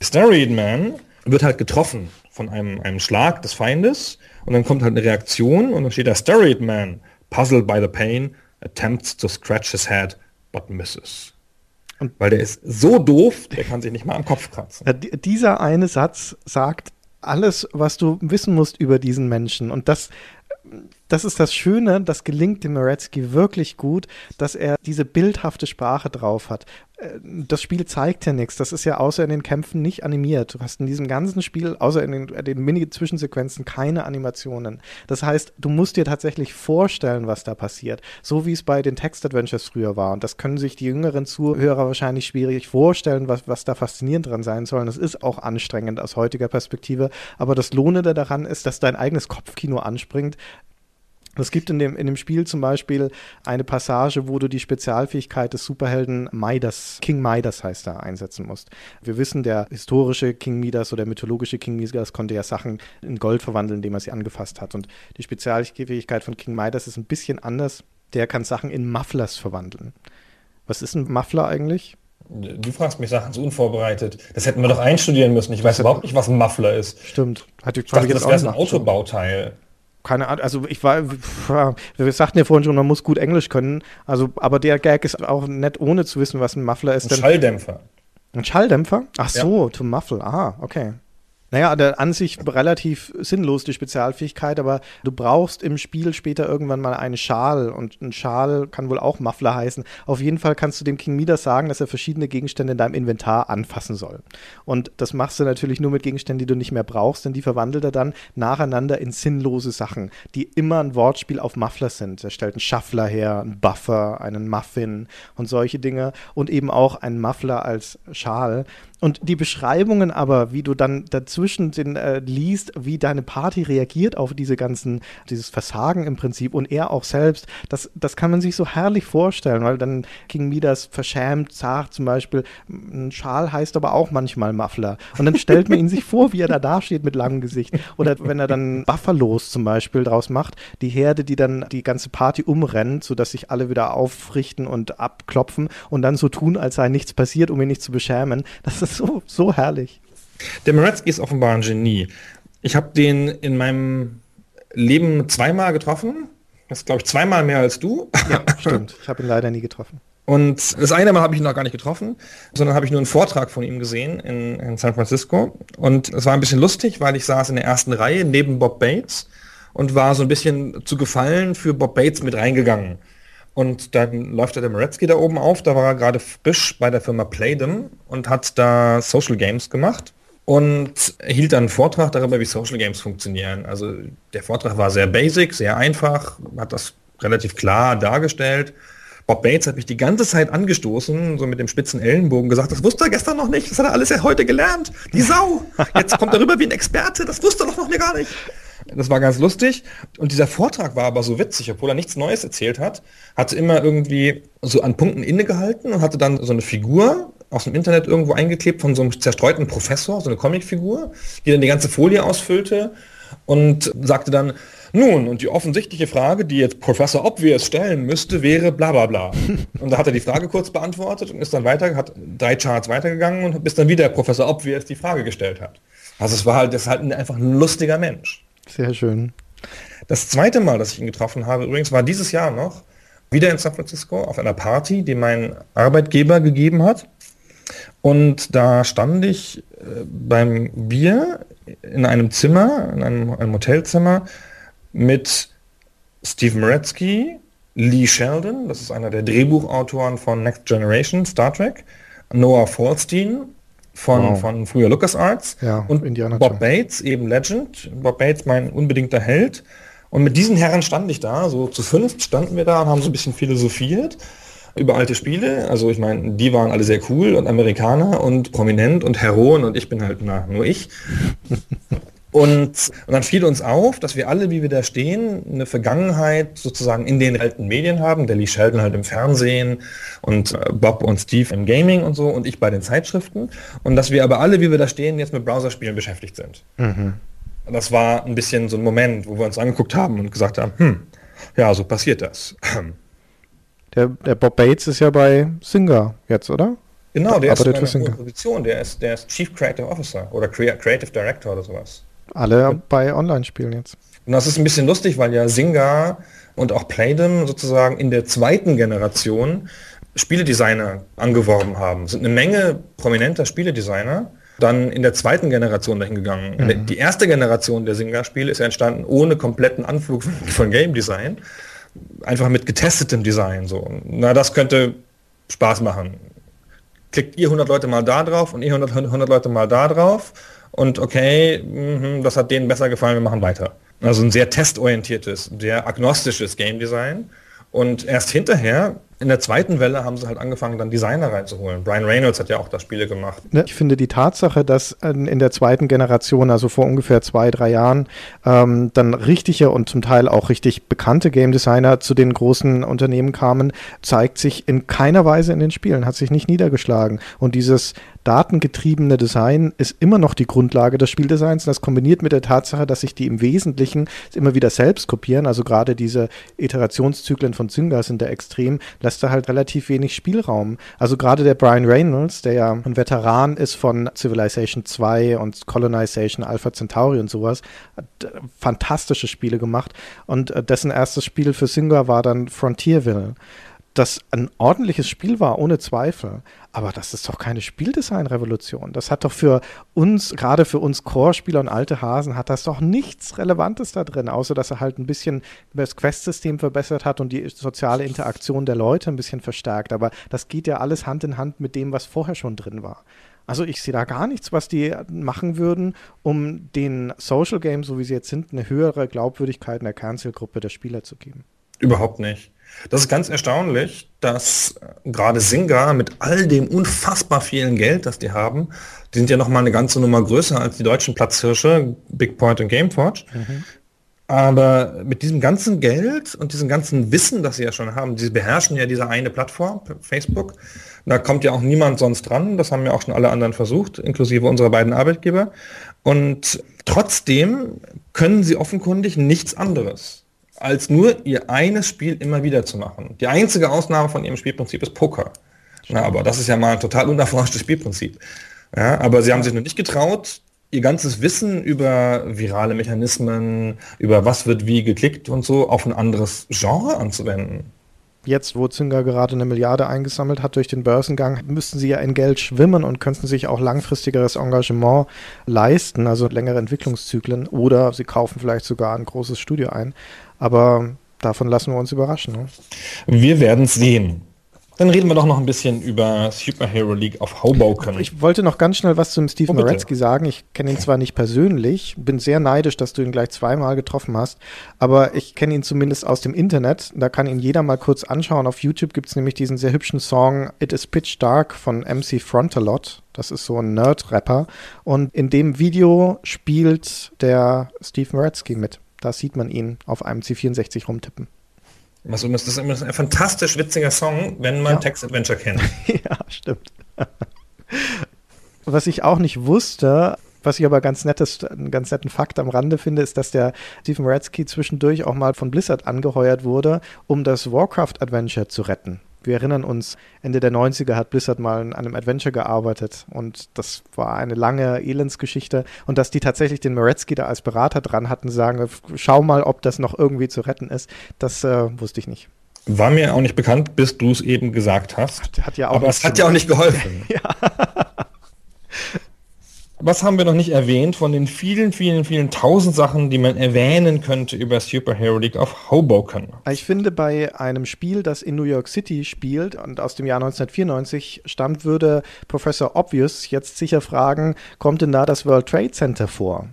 Steroid Man wird halt getroffen von einem, einem Schlag des Feindes und dann kommt halt eine Reaktion und dann steht da Steroid Man, puzzled by the pain, attempts to scratch his head, but misses. Und- Weil der ist so doof, der kann sich nicht mal am Kopf kratzen. Dieser eine Satz sagt alles, was du wissen musst über diesen Menschen. Und das, das ist das Schöne, das gelingt dem Moretzky wirklich gut, dass er diese bildhafte Sprache drauf hat. Äh, das Spiel zeigt ja nichts. Das ist ja außer in den Kämpfen nicht animiert. Du hast in diesem ganzen Spiel, außer in den, den Mini-Zwischensequenzen, keine Animationen. Das heißt, du musst dir tatsächlich vorstellen, was da passiert. So wie es bei den Text-Adventures früher war. Und das können sich die jüngeren Zuhörer wahrscheinlich schwierig vorstellen, was, was da faszinierend dran sein soll. Und das ist auch anstrengend aus heutiger Perspektive. Aber das Lohnende daran ist, dass dein eigenes Kopfkino anspringt. Es gibt in dem, in dem Spiel zum Beispiel eine Passage, wo du die Spezialfähigkeit des Superhelden Midas, King Midas heißt er, einsetzen musst. Wir wissen, der historische King Midas oder mythologische King Midas konnte ja Sachen in Gold verwandeln, indem er sie angefasst hat. Und die Spezialfähigkeit von King Midas ist ein bisschen anders. Der kann Sachen in Mufflers verwandeln. Was ist ein Muffler eigentlich? Du fragst mich Sachen so unvorbereitet. Das hätten wir doch einstudieren müssen. Ich weiß überhaupt nicht, was ein Muffler ist. Stimmt. Hat ich dachte, das wäre ein Autobauteil keine Ahnung, also ich war, wir sagten ja vorhin schon, man muss gut Englisch können, also, aber der Gag ist auch nett, ohne zu wissen, was ein Muffler ist. Ein Schalldämpfer. Ein Schalldämpfer? Ach so, ja. to muffle, ah, okay. Naja, der an sich relativ sinnlos, die Spezialfähigkeit, aber du brauchst im Spiel später irgendwann mal einen Schal und ein Schal kann wohl auch Muffler heißen. Auf jeden Fall kannst du dem King Midas sagen, dass er verschiedene Gegenstände in deinem Inventar anfassen soll. Und das machst du natürlich nur mit Gegenständen, die du nicht mehr brauchst, denn die verwandelt er dann nacheinander in sinnlose Sachen, die immer ein Wortspiel auf Muffler sind. Er stellt einen Shuffler her, einen Buffer, einen Muffin und solche Dinge und eben auch einen Muffler als Schal. Und die Beschreibungen aber, wie du dann dazwischen den, äh, liest, wie deine Party reagiert auf diese ganzen, dieses Versagen im Prinzip und er auch selbst, das, das kann man sich so herrlich vorstellen, weil dann King Midas verschämt sagt zum Beispiel, ein Schal heißt aber auch manchmal Muffler. Und dann stellt man ihn sich vor, wie er da dasteht mit langem Gesicht. Oder wenn er dann Buffalos zum Beispiel draus macht, die Herde, die dann die ganze Party umrennt, sodass sich alle wieder aufrichten und abklopfen und dann so tun, als sei nichts passiert, um ihn nicht zu beschämen. Das ist so, so herrlich. Der Moretzky ist offenbar ein Genie. Ich habe den in meinem Leben zweimal getroffen. Das ist, glaube ich, zweimal mehr als du. Ja, stimmt. Ich habe ihn leider nie getroffen. Und das eine Mal habe ich ihn noch gar nicht getroffen, sondern habe ich nur einen Vortrag von ihm gesehen in, in San Francisco. Und es war ein bisschen lustig, weil ich saß in der ersten Reihe neben Bob Bates und war so ein bisschen zu gefallen für Bob Bates mit reingegangen. Und dann läuft der Moretzky da oben auf. Da war er gerade frisch bei der Firma Playdom und hat da Social Games gemacht und hielt dann einen Vortrag darüber, wie Social Games funktionieren. Also der Vortrag war sehr basic, sehr einfach, hat das relativ klar dargestellt. Bob Bates hat mich die ganze Zeit angestoßen, so mit dem spitzen Ellenbogen gesagt, das wusste er gestern noch nicht, das hat er alles ja heute gelernt. Die Sau! Jetzt kommt er rüber wie ein Experte, das wusste er doch noch gar nicht. Das war ganz lustig. Und dieser Vortrag war aber so witzig, obwohl er nichts Neues erzählt hat, hatte immer irgendwie so an Punkten innegehalten und hatte dann so eine Figur aus dem Internet irgendwo eingeklebt von so einem zerstreuten Professor, so eine Comicfigur, die dann die ganze Folie ausfüllte und sagte dann, nun, und die offensichtliche Frage, die jetzt Professor Obvious stellen müsste, wäre bla bla bla. Und da hat er die Frage kurz beantwortet und ist dann weiter, hat drei Charts weitergegangen und bis dann wieder Professor Obvious die Frage gestellt hat. Also es war halt, das ist halt einfach ein lustiger Mensch. Sehr schön. Das zweite Mal, dass ich ihn getroffen habe, übrigens war dieses Jahr noch, wieder in San Francisco auf einer Party, die mein Arbeitgeber gegeben hat. Und da stand ich äh, beim Bier in einem Zimmer, in einem, einem Hotelzimmer mit Steve Moretzky, Lee Sheldon, das ist einer der Drehbuchautoren von Next Generation, Star Trek, Noah Falstein von, wow. von früher LucasArts ja, und Indiana Bob Bates, eben Legend. Bob Bates, mein unbedingter Held. Und mit diesen Herren stand ich da, so zu fünft standen wir da und haben so ein bisschen philosophiert über alte Spiele. Also ich meine, die waren alle sehr cool und Amerikaner und prominent und Heroen und ich bin halt na, nur ich. Und, und dann fiel uns auf, dass wir alle, wie wir da stehen, eine Vergangenheit sozusagen in den alten Medien haben. Der Lee Sheldon halt im Fernsehen und äh, Bob und Steve im Gaming und so und ich bei den Zeitschriften. Und dass wir aber alle, wie wir da stehen, jetzt mit Browserspielen beschäftigt sind. Mhm. Das war ein bisschen so ein Moment, wo wir uns angeguckt haben und gesagt haben, hm, ja, so passiert das. Der, der Bob Bates ist ja bei Singer jetzt, oder? Genau, der ist in einer Position, der ist, der ist Chief Creative Officer oder Creative Director oder sowas. Alle und, bei Online-Spielen jetzt. Und das ist ein bisschen lustig, weil ja Singa und auch Playdom sozusagen in der zweiten Generation Spieledesigner angeworben haben. Es sind eine Menge prominenter Spieledesigner dann in der zweiten Generation dahin gegangen. Mhm. Die erste Generation der Singa-Spiele ist ja entstanden ohne kompletten Anflug von Game Design. Einfach mit getestetem Design. So. Na, das könnte Spaß machen. Klickt ihr 100 Leute mal da drauf und ihr 100, 100 Leute mal da drauf. Und okay, mh, das hat denen besser gefallen, wir machen weiter. Also ein sehr testorientiertes, sehr agnostisches Game Design. Und erst hinterher in der zweiten Welle haben sie halt angefangen, dann Designer reinzuholen. Brian Reynolds hat ja auch das Spiele gemacht. Ich finde die Tatsache, dass in der zweiten Generation, also vor ungefähr zwei, drei Jahren, ähm, dann richtige und zum Teil auch richtig bekannte Game Designer zu den großen Unternehmen kamen, zeigt sich in keiner Weise in den Spielen, hat sich nicht niedergeschlagen. Und dieses datengetriebene Design ist immer noch die Grundlage des Spieldesigns. Das kombiniert mit der Tatsache, dass sich die im Wesentlichen immer wieder selbst kopieren, also gerade diese Iterationszyklen von Zynga sind da extrem, lässt da halt relativ wenig Spielraum. Also gerade der Brian Reynolds, der ja ein Veteran ist von Civilization 2 und Colonization, Alpha Centauri und sowas, hat äh, fantastische Spiele gemacht und äh, dessen erstes Spiel für Zynga war dann Frontierville das ein ordentliches Spiel war, ohne Zweifel. Aber das ist doch keine Spieldesign-Revolution. Das hat doch für uns, gerade für uns Core-Spieler und alte Hasen, hat das doch nichts Relevantes da drin, außer dass er halt ein bisschen das Quest-System verbessert hat und die soziale Interaktion der Leute ein bisschen verstärkt. Aber das geht ja alles Hand in Hand mit dem, was vorher schon drin war. Also ich sehe da gar nichts, was die machen würden, um den Social Games, so wie sie jetzt sind, eine höhere Glaubwürdigkeit in der Kernzielgruppe der Spieler zu geben. Überhaupt nicht. Das ist ganz erstaunlich, dass äh, gerade Singa mit all dem unfassbar vielen Geld, das die haben, die sind ja noch mal eine ganze Nummer größer als die deutschen Platzhirsche, Big Point und Gameforge. Mhm. Aber mit diesem ganzen Geld und diesem ganzen Wissen, das sie ja schon haben, sie beherrschen ja diese eine Plattform, Facebook, da kommt ja auch niemand sonst dran. Das haben ja auch schon alle anderen versucht, inklusive unserer beiden Arbeitgeber. Und trotzdem können sie offenkundig nichts anderes als nur ihr eines Spiel immer wieder zu machen. Die einzige Ausnahme von ihrem Spielprinzip ist Poker. Na, aber das ist ja mal ein total unerforschtes Spielprinzip. Ja, aber sie haben sich noch nicht getraut, ihr ganzes Wissen über virale Mechanismen, über was wird wie geklickt und so auf ein anderes Genre anzuwenden. Jetzt, wo Zynga gerade eine Milliarde eingesammelt hat durch den Börsengang, müssten sie ja in Geld schwimmen und könnten sich auch langfristigeres Engagement leisten, also längere Entwicklungszyklen, oder sie kaufen vielleicht sogar ein großes Studio ein. Aber davon lassen wir uns überraschen. Ne? Wir werden sehen. Dann reden wir doch noch ein bisschen über Superhero League of Hoboken. Ich wollte noch ganz schnell was zum Steve oh, Moretzky sagen. Ich kenne ihn zwar nicht persönlich, bin sehr neidisch, dass du ihn gleich zweimal getroffen hast, aber ich kenne ihn zumindest aus dem Internet. Da kann ihn jeder mal kurz anschauen. Auf YouTube gibt es nämlich diesen sehr hübschen Song It is Pitch Dark von MC Frontalot. Das ist so ein Nerd-Rapper. Und in dem Video spielt der Steve Moretzky mit. Da sieht man ihn auf einem C64 rumtippen. Das ist ein fantastisch witziger Song, wenn man ja. Text-Adventure kennt. ja, stimmt. Was ich auch nicht wusste, was ich aber ganz nettes, einen ganz netten Fakt am Rande finde, ist, dass der Stephen Ratsky zwischendurch auch mal von Blizzard angeheuert wurde, um das Warcraft Adventure zu retten. Wir erinnern uns, Ende der 90er hat Blizzard mal an einem Adventure gearbeitet und das war eine lange Elendsgeschichte. Und dass die tatsächlich den Moretzky da als Berater dran hatten, sagen, schau mal, ob das noch irgendwie zu retten ist, das äh, wusste ich nicht. War mir auch nicht bekannt, bis du es eben gesagt hast. Hat, hat ja auch Aber es hat ja auch nicht geholfen. ja. Was haben wir noch nicht erwähnt von den vielen, vielen, vielen tausend Sachen, die man erwähnen könnte über Superhero League of Hoboken? Ich finde, bei einem Spiel, das in New York City spielt und aus dem Jahr 1994 stammt, würde Professor Obvious jetzt sicher fragen, kommt denn da das World Trade Center vor?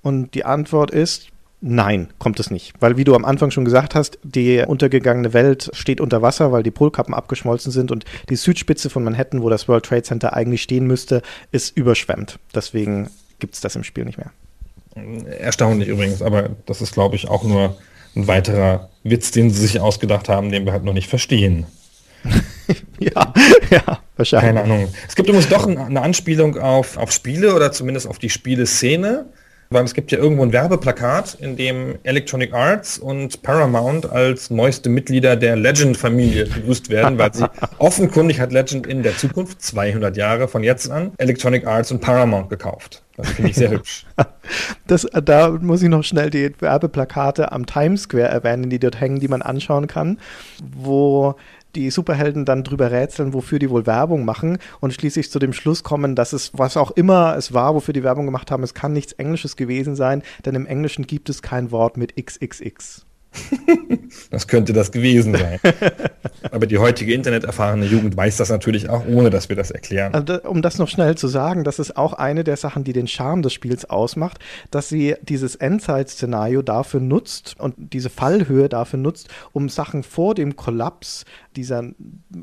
Und die Antwort ist, Nein, kommt es nicht. Weil, wie du am Anfang schon gesagt hast, die untergegangene Welt steht unter Wasser, weil die Polkappen abgeschmolzen sind und die Südspitze von Manhattan, wo das World Trade Center eigentlich stehen müsste, ist überschwemmt. Deswegen gibt es das im Spiel nicht mehr. Erstaunlich übrigens, aber das ist, glaube ich, auch nur ein weiterer Witz, den sie sich ausgedacht haben, den wir halt noch nicht verstehen. ja, ja, wahrscheinlich. Keine Ahnung. Es gibt übrigens doch eine Anspielung auf, auf Spiele oder zumindest auf die Spieleszene weil es gibt ja irgendwo ein Werbeplakat, in dem Electronic Arts und Paramount als neueste Mitglieder der Legend-Familie begrüßt werden, weil sie offenkundig hat Legend in der Zukunft, 200 Jahre von jetzt an, Electronic Arts und Paramount gekauft. Das finde ich sehr hübsch. Das, da muss ich noch schnell die Werbeplakate am Times Square erwähnen, die dort hängen, die man anschauen kann, wo die Superhelden dann drüber rätseln, wofür die wohl Werbung machen und schließlich zu dem Schluss kommen, dass es, was auch immer es war, wofür die Werbung gemacht haben, es kann nichts Englisches gewesen sein, denn im Englischen gibt es kein Wort mit XXX. Das könnte das gewesen sein. Aber die heutige interneterfahrene Jugend weiß das natürlich auch, ohne dass wir das erklären. Also, um das noch schnell zu sagen, das ist auch eine der Sachen, die den Charme des Spiels ausmacht, dass sie dieses Endzeit-Szenario dafür nutzt und diese Fallhöhe dafür nutzt, um Sachen vor dem Kollaps dieser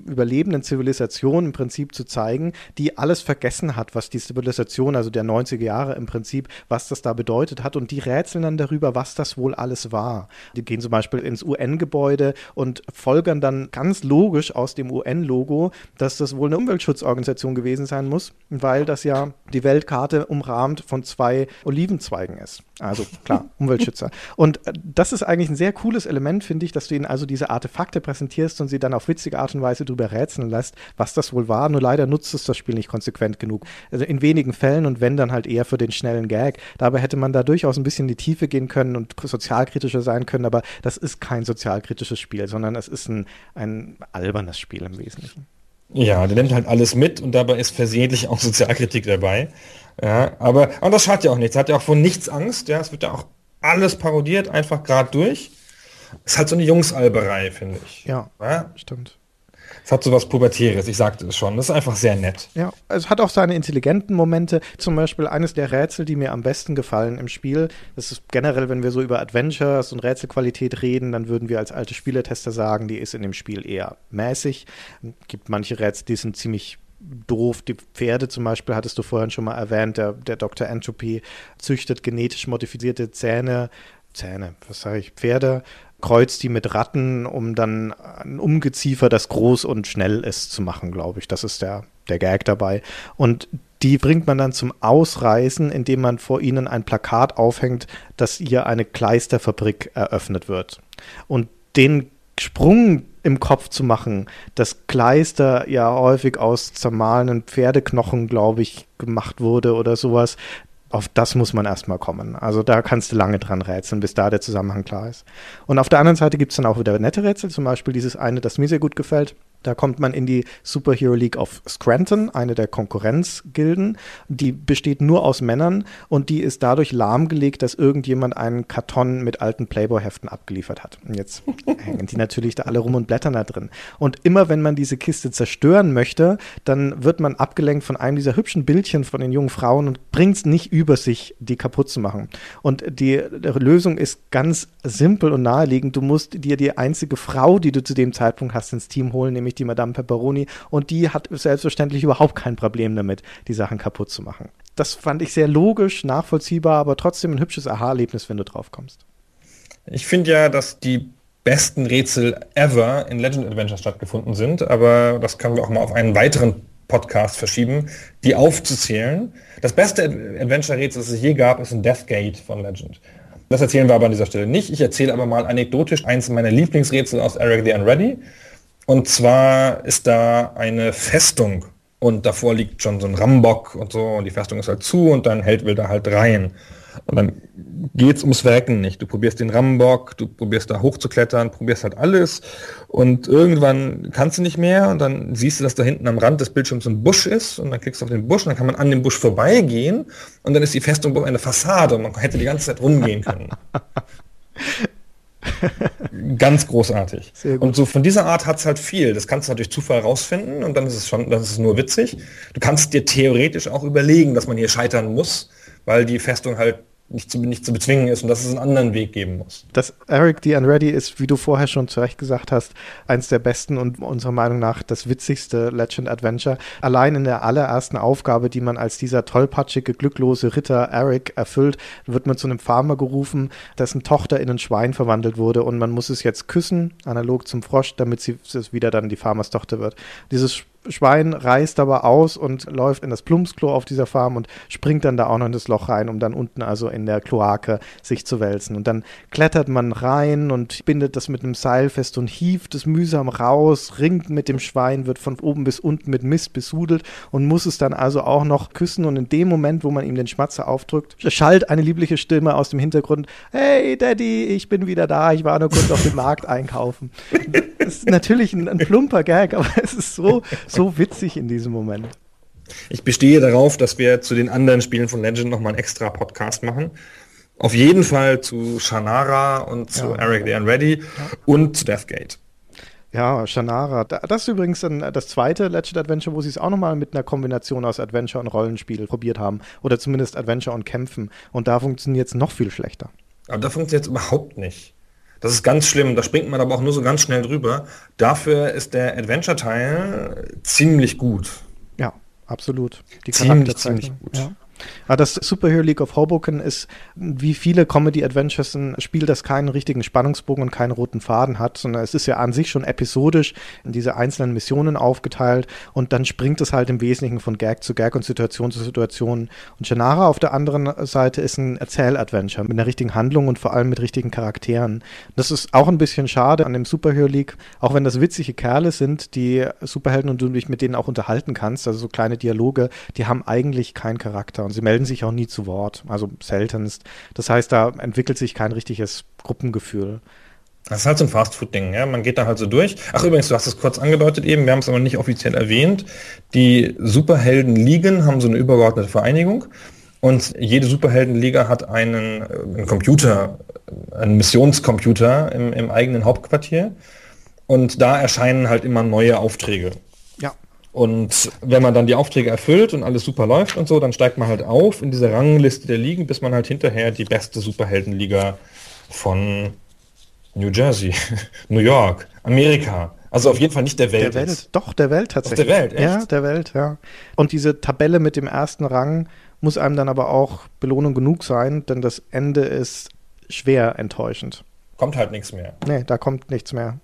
überlebenden Zivilisation im Prinzip zu zeigen, die alles vergessen hat, was die Zivilisation, also der 90er Jahre im Prinzip, was das da bedeutet hat. Und die rätseln dann darüber, was das wohl alles war. Die gehen zum Beispiel ins UN-Gebäude und folgern dann ganz logisch aus dem UN-Logo, dass das wohl eine Umweltschutzorganisation gewesen sein muss, weil das ja die Weltkarte umrahmt von zwei Olivenzweigen ist. Also klar, Umweltschützer. Und äh, das ist eigentlich ein sehr cooles Element, finde ich, dass du ihnen also diese Artefakte präsentierst und sie dann auf witzige Art und Weise drüber rätseln lässt, was das wohl war. Nur leider nutzt es das Spiel nicht konsequent genug. Also in wenigen Fällen und wenn dann halt eher für den schnellen Gag. Dabei hätte man da durchaus ein bisschen in die Tiefe gehen können und sozialkritischer sein können, aber das ist kein sozialkritisches Spiel, sondern es ist ein, ein albernes Spiel im Wesentlichen. Ja, der nimmt halt alles mit und dabei ist versehentlich auch Sozialkritik dabei. Ja, aber, und das schadet ja auch nichts. Hat ja auch von nichts Angst. Ja, es wird ja auch alles parodiert, einfach gerade durch. Es ist halt so eine Jungsalberei, finde ich. Ja, ja, stimmt. Es hat so was Pubertäres, ich sagte es schon. Das ist einfach sehr nett. Ja, es hat auch seine intelligenten Momente. Zum Beispiel eines der Rätsel, die mir am besten gefallen im Spiel. Das ist generell, wenn wir so über Adventures und Rätselqualität reden, dann würden wir als alte Spieletester sagen, die ist in dem Spiel eher mäßig. Es gibt manche Rätsel, die sind ziemlich doof. Die Pferde zum Beispiel, hattest du vorhin schon mal erwähnt, der, der Dr. Entropy züchtet genetisch modifizierte Zähne, Zähne, was sage ich, Pferde, kreuzt die mit Ratten, um dann ein Ungeziefer, das groß und schnell ist, zu machen, glaube ich. Das ist der, der Gag dabei. Und die bringt man dann zum Ausreißen, indem man vor ihnen ein Plakat aufhängt, dass hier eine Kleisterfabrik eröffnet wird. Und den Sprung im Kopf zu machen, dass Kleister ja häufig aus zermahlenen Pferdeknochen, glaube ich, gemacht wurde oder sowas, auf das muss man erstmal kommen. Also da kannst du lange dran rätseln, bis da der Zusammenhang klar ist. Und auf der anderen Seite gibt es dann auch wieder nette Rätsel, zum Beispiel dieses eine, das mir sehr gut gefällt. Da kommt man in die Superhero League of Scranton, eine der Konkurrenzgilden. Die besteht nur aus Männern und die ist dadurch lahmgelegt, dass irgendjemand einen Karton mit alten Playboy-Heften abgeliefert hat. Und jetzt hängen die natürlich da alle rum und blättern da drin. Und immer wenn man diese Kiste zerstören möchte, dann wird man abgelenkt von einem dieser hübschen Bildchen von den jungen Frauen und bringt es nicht über sich, die kaputt zu machen. Und die Lösung ist ganz simpel und naheliegend. Du musst dir die einzige Frau, die du zu dem Zeitpunkt hast, ins Team holen, nämlich die Madame Pepperoni. Und die hat selbstverständlich überhaupt kein Problem damit, die Sachen kaputt zu machen. Das fand ich sehr logisch, nachvollziehbar, aber trotzdem ein hübsches Aha-Erlebnis, wenn du drauf kommst. Ich finde ja, dass die besten Rätsel ever in Legend Adventure stattgefunden sind, aber das können wir auch mal auf einen weiteren Podcast verschieben, die aufzuzählen. Das beste Adventure-Rätsel, das es je gab, ist ein Deathgate von Legend. Das erzählen wir aber an dieser Stelle nicht. Ich erzähle aber mal anekdotisch eins meiner Lieblingsrätsel aus Eric the Unready. Und zwar ist da eine Festung und davor liegt schon so ein Rambock und so und die Festung ist halt zu und dein Held will da halt rein. Und dann geht's ums Werken nicht. Du probierst den Rambock, du probierst da hochzuklettern, probierst halt alles und irgendwann kannst du nicht mehr und dann siehst du, dass da hinten am Rand des Bildschirms ein Busch ist und dann klickst du auf den Busch und dann kann man an dem Busch vorbeigehen und dann ist die Festung eine Fassade und man hätte die ganze Zeit rumgehen können. Ganz großartig. Und so von dieser Art hat es halt viel. Das kannst du halt durch Zufall rausfinden und dann ist es schon, dann ist es nur witzig. Du kannst dir theoretisch auch überlegen, dass man hier scheitern muss, weil die Festung halt nicht zu, nicht zu bezwingen ist und dass es einen anderen Weg geben muss. Das Eric the Unready ist, wie du vorher schon zu Recht gesagt hast, eins der besten und unserer Meinung nach das witzigste Legend Adventure. Allein in der allerersten Aufgabe, die man als dieser tollpatschige, glücklose Ritter Eric erfüllt, wird man zu einem Farmer gerufen, dessen Tochter in ein Schwein verwandelt wurde und man muss es jetzt küssen, analog zum Frosch, damit sie es wieder dann die Farmerstochter wird. Dieses Schwein reißt aber aus und läuft in das Plumpsklo auf dieser Farm und springt dann da auch noch in das Loch rein, um dann unten also in der Kloake sich zu wälzen. Und dann klettert man rein und bindet das mit einem Seil fest und hieft es mühsam raus, ringt mit dem Schwein, wird von oben bis unten mit Mist besudelt und muss es dann also auch noch küssen. Und in dem Moment, wo man ihm den Schmatzer aufdrückt, schallt eine liebliche Stimme aus dem Hintergrund: Hey Daddy, ich bin wieder da, ich war nur kurz auf dem Markt einkaufen. Das ist natürlich ein, ein plumper Gag, aber es ist so, so witzig in diesem Moment. Ich bestehe darauf, dass wir zu den anderen Spielen von Legend nochmal einen extra Podcast machen. Auf jeden Fall zu Shannara und zu Ja. Eric the Unready und zu Deathgate. Ja, Shannara. Da- Das ist übrigens dann das zweite Legend Adventure, wo sie es auch nochmal mit einer Kombination aus Adventure und Rollenspiel probiert haben. Oder zumindest Adventure und Kämpfen. Und da funktioniert es noch viel schlechter. Aber da funktioniert es überhaupt nicht. Das ist ganz schlimm. Da springt man aber auch nur so ganz schnell drüber. Dafür ist der Adventure-Teil ziemlich gut. Ja, absolut. Die Ziemlich, ziemlich gut. Ja. Aber das Superhero League of Hoboken ist, wie viele Comedy-Adventures, ein Spiel, das keinen richtigen Spannungsbogen und keinen roten Faden hat, sondern es ist ja an sich schon episodisch in diese einzelnen Missionen aufgeteilt und dann springt es halt im Wesentlichen von Gag zu Gag und Situation zu Situation. Und Shannara auf der anderen Seite ist ein Erzähl-Adventure mit einer richtigen Handlung und vor allem mit richtigen Charakteren. Das ist auch ein bisschen schade an dem Superhero League, auch wenn das witzige Kerle sind, die Superhelden und du dich mit denen auch unterhalten kannst, also so kleine Dialoge, die haben eigentlich keinen Charakter und sie melden sich auch nie zu Wort, also seltenst. Das heißt, da entwickelt sich kein richtiges Gruppengefühl. Das ist halt so ein Fastfood-Ding, ja. Man geht da halt so durch. Ach übrigens, du hast es kurz angedeutet eben, wir haben es aber nicht offiziell erwähnt. Die Superhelden-Ligen haben so eine übergeordnete Vereinigung und jede Superheldenliga hat einen, äh, einen Computer, einen Missionscomputer im, im eigenen Hauptquartier und da erscheinen halt immer neue Aufträge. Und wenn man dann die Aufträge erfüllt und alles super läuft und so, dann steigt man halt auf in dieser Rangliste der Ligen, bis man halt hinterher die beste Superheldenliga von New Jersey, New York, Amerika, also auf jeden Fall nicht der Welt. Der. Welt, doch, der Welt tatsächlich. der Welt, echt? Ja, der Welt, ja. Und diese Tabelle mit dem ersten Rang muss einem dann aber auch Belohnung genug sein, denn das Ende ist schwer enttäuschend. Kommt halt nichts mehr. Nee, da kommt nichts mehr.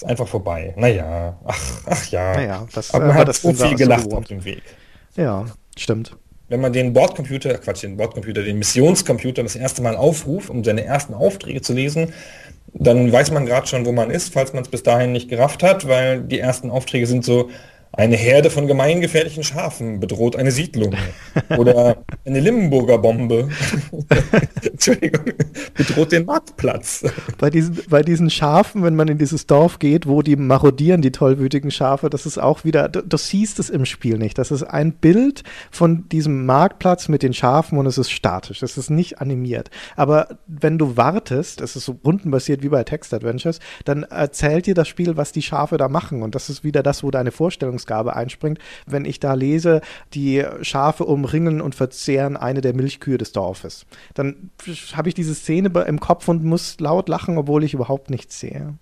Ist einfach vorbei. Naja, ach, ach ja. Naja, das, Aber äh, man hat das so viel so gelacht gewohnt. auf dem Weg. Ja, stimmt. Wenn man den Bordcomputer, Quatsch, den Bordcomputer, den Missionscomputer das erste Mal aufruft, um seine ersten Aufträge zu lesen, dann weiß man gerade schon, wo man ist, falls man es bis dahin nicht gerafft hat, weil die ersten Aufträge sind so, eine Herde von gemeingefährlichen Schafen bedroht eine Siedlung. Oder eine Limburger Bombe, bedroht den Marktplatz. Bei diesen, bei diesen Schafen, wenn man in dieses Dorf geht, wo die marodieren, die tollwütigen Schafe, das ist auch wieder, du, du siehst es im Spiel nicht. Das ist ein Bild von diesem Marktplatz mit den Schafen und es ist statisch. Es ist nicht animiert. Aber wenn du wartest, es ist so rundenbasiert wie bei Text-Adventures, dann erzählt dir das Spiel, was die Schafe da machen. Und das ist wieder das, wo deine Vorstellungsgabe einspringt. Wenn ich da lese, die Schafe umringen und verzehren eine der Milchkühe des Dorfes, dann habe ich diese Szene im Kopf und muss laut lachen, obwohl ich überhaupt nichts sehe.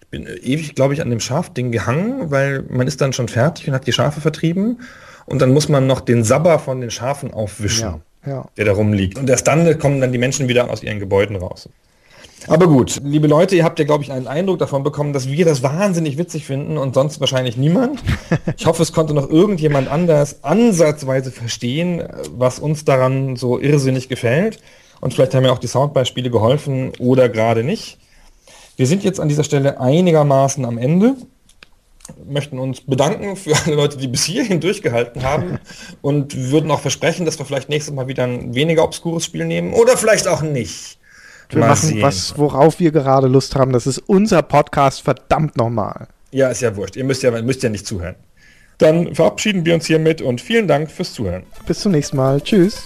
Ich bin äh, ewig, glaube ich, an dem Schafding gehangen, weil man ist dann schon fertig und hat die Schafe vertrieben. Und dann muss man noch den Sabber von den Schafen aufwischen, Ja, ja. der da rumliegt. Und erst dann kommen dann die Menschen wieder aus ihren Gebäuden raus. Aber gut, liebe Leute, ihr habt ja, glaube ich, einen Eindruck davon bekommen, dass wir das wahnsinnig witzig finden und sonst wahrscheinlich niemand. Ich hoffe, es konnte noch irgendjemand anders ansatzweise verstehen, was uns daran so irrsinnig gefällt. Und vielleicht haben ja auch die Soundbeispiele geholfen oder gerade nicht. Wir sind jetzt an dieser Stelle einigermaßen am Ende, möchten uns bedanken für alle Leute, die bis hierhin durchgehalten haben und würden auch versprechen, dass wir vielleicht nächstes Mal wieder ein weniger obskures Spiel nehmen oder vielleicht auch nicht. Wir Mal machen sehen. was, worauf wir gerade Lust haben. Das ist unser Podcast, verdammt nochmal. Ja, ist ja wurscht. Ihr müsst ja, müsst ja nicht zuhören. Dann verabschieden wir uns hiermit und vielen Dank fürs Zuhören. Bis zum nächsten Mal. Tschüss.